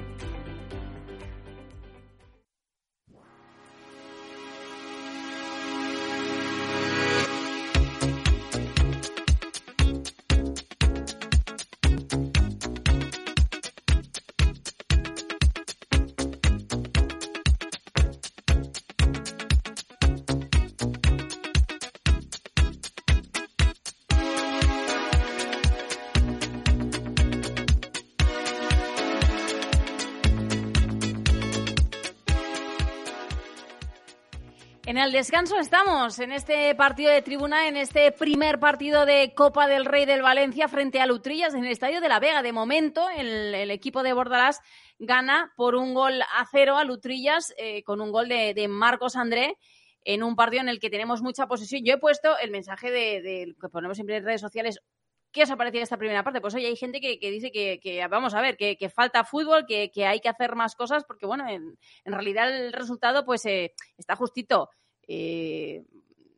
En el descanso estamos, en este partido de tribuna, en este primer partido de Copa del Rey del Valencia frente a Lutrillas en el Estadio de la Vega. De momento, el, equipo de Bordalás gana por un gol a cero a Lutrillas eh, con un gol de, Marcos André en un partido en el que tenemos mucha posesión. Yo he puesto el mensaje de, que ponemos siempre en redes sociales. ¿Qué os ha parecido esta primera parte? Pues hoy hay gente que, dice que, vamos a ver, que, que falta fútbol, que, hay que hacer más cosas, porque bueno, en, en realidad el resultado pues eh, está justito. Eh,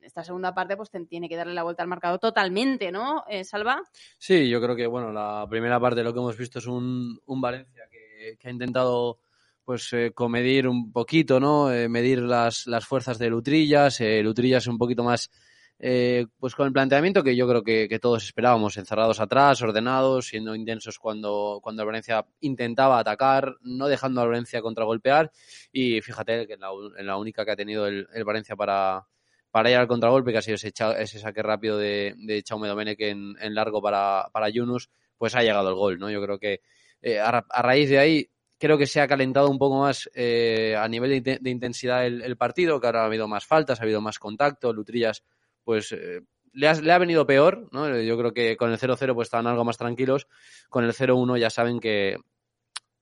esta segunda parte pues tiene que darle la vuelta al marcador totalmente, ¿no, eh, Salva? Sí, yo creo que bueno, la primera parte lo que hemos visto es un, un Valencia que, ha intentado pues eh, comedir un poquito, ¿no? Eh, medir las, las fuerzas de Lutrillas, Lutrillas un poquito más eh, pues con el planteamiento que yo creo que, todos esperábamos, encerrados atrás, ordenados, siendo intensos cuando, cuando Valencia intentaba atacar, no dejando al Valencia contragolpear y fíjate que en la, única que ha tenido el, Valencia para, para ir al contragolpe, que ha sido ese, ese saque rápido de, de Chaume Domenech en, largo para, para Yunus, pues ha llegado el gol, ¿no? Yo creo que eh, a, a raíz de ahí creo que se ha calentado un poco más eh, a nivel de, de intensidad el, el, partido, que ahora ha habido más faltas, ha habido más contacto, Lutrillas pues eh, le, ha, le, ha, venido peor, ¿no? Yo creo que con el 0-0 pues estaban algo más tranquilos, con el 0-1 ya saben que,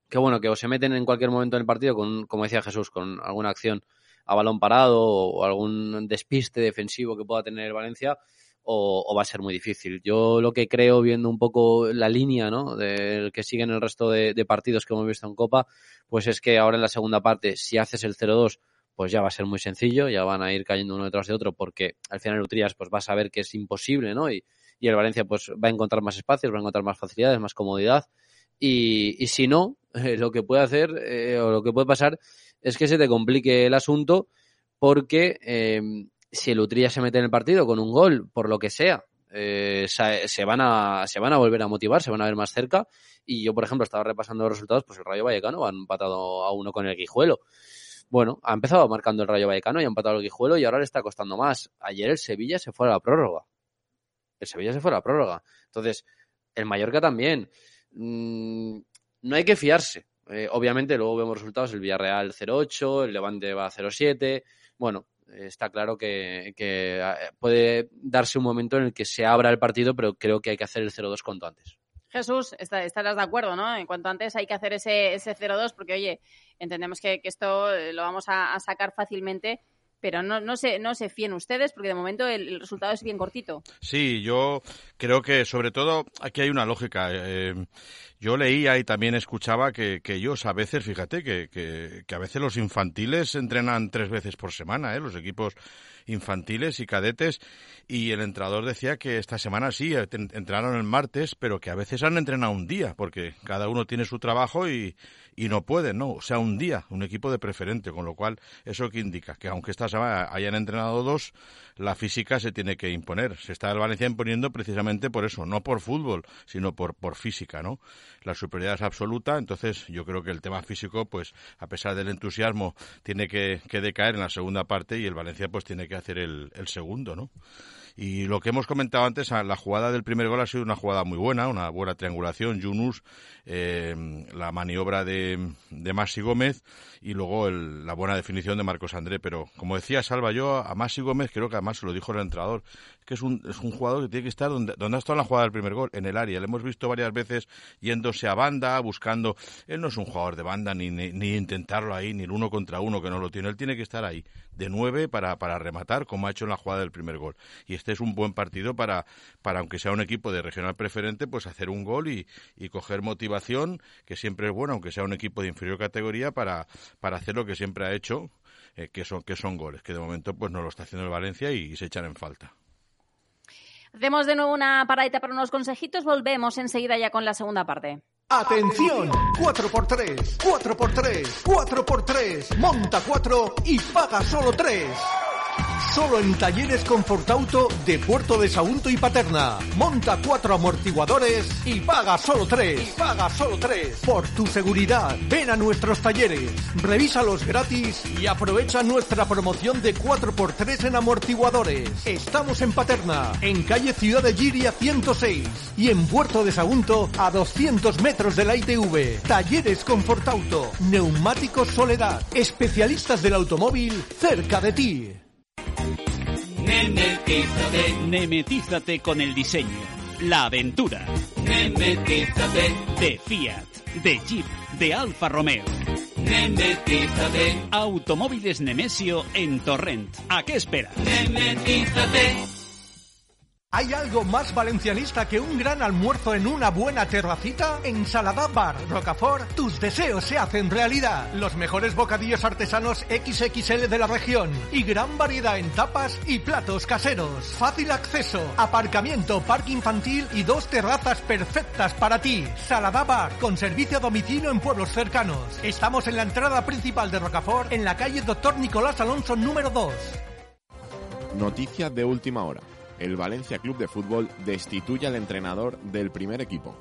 que bueno, que o se meten en cualquier momento en el partido con, como decía Jesús, con alguna acción a balón parado o, algún despiste defensivo que pueda tener Valencia, o, o, va a ser muy difícil. Yo lo que creo, viendo un poco la línea ¿no? del que siguen el resto de, de, partidos que hemos visto en Copa, pues es que ahora en la segunda parte, si haces el 0-2, pues ya va a ser muy sencillo, ya van a ir cayendo uno detrás de otro, porque al final Utrías pues va a saber que es imposible, ¿no? Y, y el Valencia pues va a encontrar más espacios, va a encontrar más facilidades, más comodidad. Y, y si no, eh, lo que puede hacer eh, o lo que puede pasar es que se te complique el asunto porque eh, si el Utrilla se mete en el partido con un gol, por lo que sea, eh, se, se van a, se van a volver a motivar, se van a ver más cerca. Y yo, por ejemplo, estaba repasando los resultados, pues el Rayo Vallecano ha empatado a uno con el Guijuelo. Bueno, ha empezado marcando el Rayo Vallecano y ha empatado el Guijuelo y ahora le está costando más. Ayer el Sevilla se fue a la prórroga. El Sevilla se fue a la prórroga. Entonces, el Mallorca también. Mm, no hay que fiarse. Eh, obviamente, luego vemos resultados: el Villarreal 0-8, el Levante va a 0-7. Bueno, está claro que, que, eh, puede darse un momento en el que se abra el partido, pero creo que hay que hacer el 0-2 cuanto antes. Jesús, estarás de acuerdo, ¿no? En cuanto antes hay que hacer ese, ese 0-2, porque, oye, entendemos que, que esto eh, lo vamos a, sacar fácilmente, pero no, no, se, no se fíen ustedes, porque de momento el, resultado es bien cortito. Sí, yo creo que sobre todo aquí hay una lógica. Eh, yo leía y también escuchaba que, que ellos a veces, fíjate, que, que, que a veces los infantiles entrenan tres veces por semana, ¿eh? los equipos infantiles y cadetes, y el entrenador decía que esta semana sí, eh, entrenaron el martes, pero que a veces han entrenado un día, porque cada uno tiene su trabajo y, y no pueden, ¿no? O sea, un día, un equipo de preferente, con lo cual, ¿eso que indica? Que aunque esta semana hayan entrenado dos, la física se tiene que imponer. Se está el Valencia imponiendo precisamente por eso, no por fútbol, sino por, por física, ¿no? La superioridad es absoluta, entonces yo creo que el tema físico, pues, a pesar del entusiasmo, tiene que, que decaer en la segunda parte y el Valencia, pues, tiene que hacer el, el segundo, ¿no? Y lo que hemos comentado antes, la jugada del primer gol ha sido una jugada muy buena, una buena triangulación. Yunus, eh, la maniobra de, de Masi Gómez y luego el- la buena definición de Marcos André. Pero como decía Salva, yo a Masi Gómez creo que además se lo dijo el entrenador, que es un, es un jugador que tiene que estar donde, donde ha estado en la jugada del primer gol, en el área. Le hemos visto varias veces yéndose a banda, buscando. Él no es un jugador de banda ni, ni, intentarlo ahí, ni el uno contra uno que no lo tiene. Él tiene que estar ahí, de nueve para, para rematar, como ha hecho en la jugada del primer gol. Y este es un buen partido para, para aunque sea un equipo de regional preferente, pues hacer un gol y, y coger motivación, que siempre es bueno, aunque sea un equipo de inferior categoría, para, para hacer lo que siempre ha hecho, eh, que, son, que son goles, que de momento pues no lo está haciendo el Valencia y se echan en falta. Hacemos de nuevo una paradita para unos consejitos, volvemos enseguida ya con la segunda parte. Atención, 4x3, 4x3, 4x3, monta 4 y paga solo 3. Solo en Talleres Confortauto de Puerto de Sagunto y Paterna. Monta cuatro amortiguadores y paga solo tres. Y paga solo tres. Por tu seguridad, ven a nuestros talleres. Revísalos gratis y aprovecha nuestra promoción de 4x3 en amortiguadores. Estamos en Paterna, en calle Ciudad de Giria 106 y en Puerto de Sagunto a 200 metros de la ITV. Talleres Confortauto, Neumáticos Soledad, especialistas del automóvil cerca de ti. Nemetízate, nemetízate con el diseño, la aventura. Nemetízate de Fiat, de Jeep, de Alfa Romeo. Nemetízate. Automóviles Nemesio en Torrent. ¿A qué esperas? Nemetízate. ¿Hay algo más valencianista que un gran almuerzo en una buena terracita? En Saladá Bar Rocafort, tus deseos se hacen realidad. Los mejores bocadillos artesanos XXL de la región y gran variedad en tapas y platos caseros. Fácil acceso, aparcamiento, parque infantil y dos terrazas perfectas para ti. Saladá Bar, con servicio a domicilio en pueblos cercanos. Estamos en la entrada principal de Rocafort, en la calle Doctor Nicolás Alonso número 2. Noticia de última hora. El Valencia Club de Fútbol destituye al entrenador del primer equipo.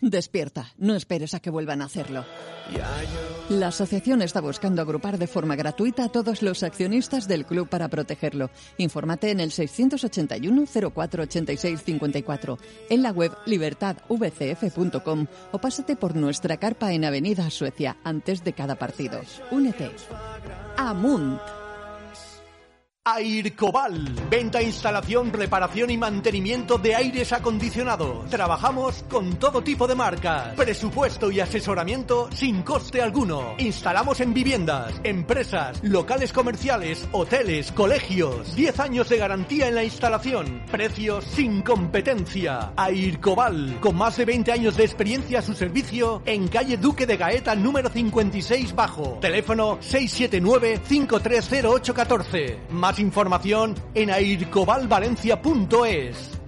Despierta, no esperes a que vuelvan a hacerlo. La asociación está buscando agrupar de forma gratuita a todos los accionistas del club para protegerlo. Infórmate en el 681 04 86 54, en la web libertadvcf.com o pásate por nuestra carpa en Avenida Suecia antes de cada partido. Únete. Amunt. Aircobal. Venta, instalación, reparación y mantenimiento de aires acondicionados. Trabajamos con todo tipo de marcas. Presupuesto y asesoramiento sin coste alguno. Instalamos en viviendas, empresas, locales comerciales, hoteles, colegios. 10 años de garantía en la instalación. Precios sin competencia. Aircobal. Con más de 20 años de experiencia a su servicio en calle Duque de Gaeta número 56 bajo. Teléfono 679 530814. Más información en aircobalvalencia.es.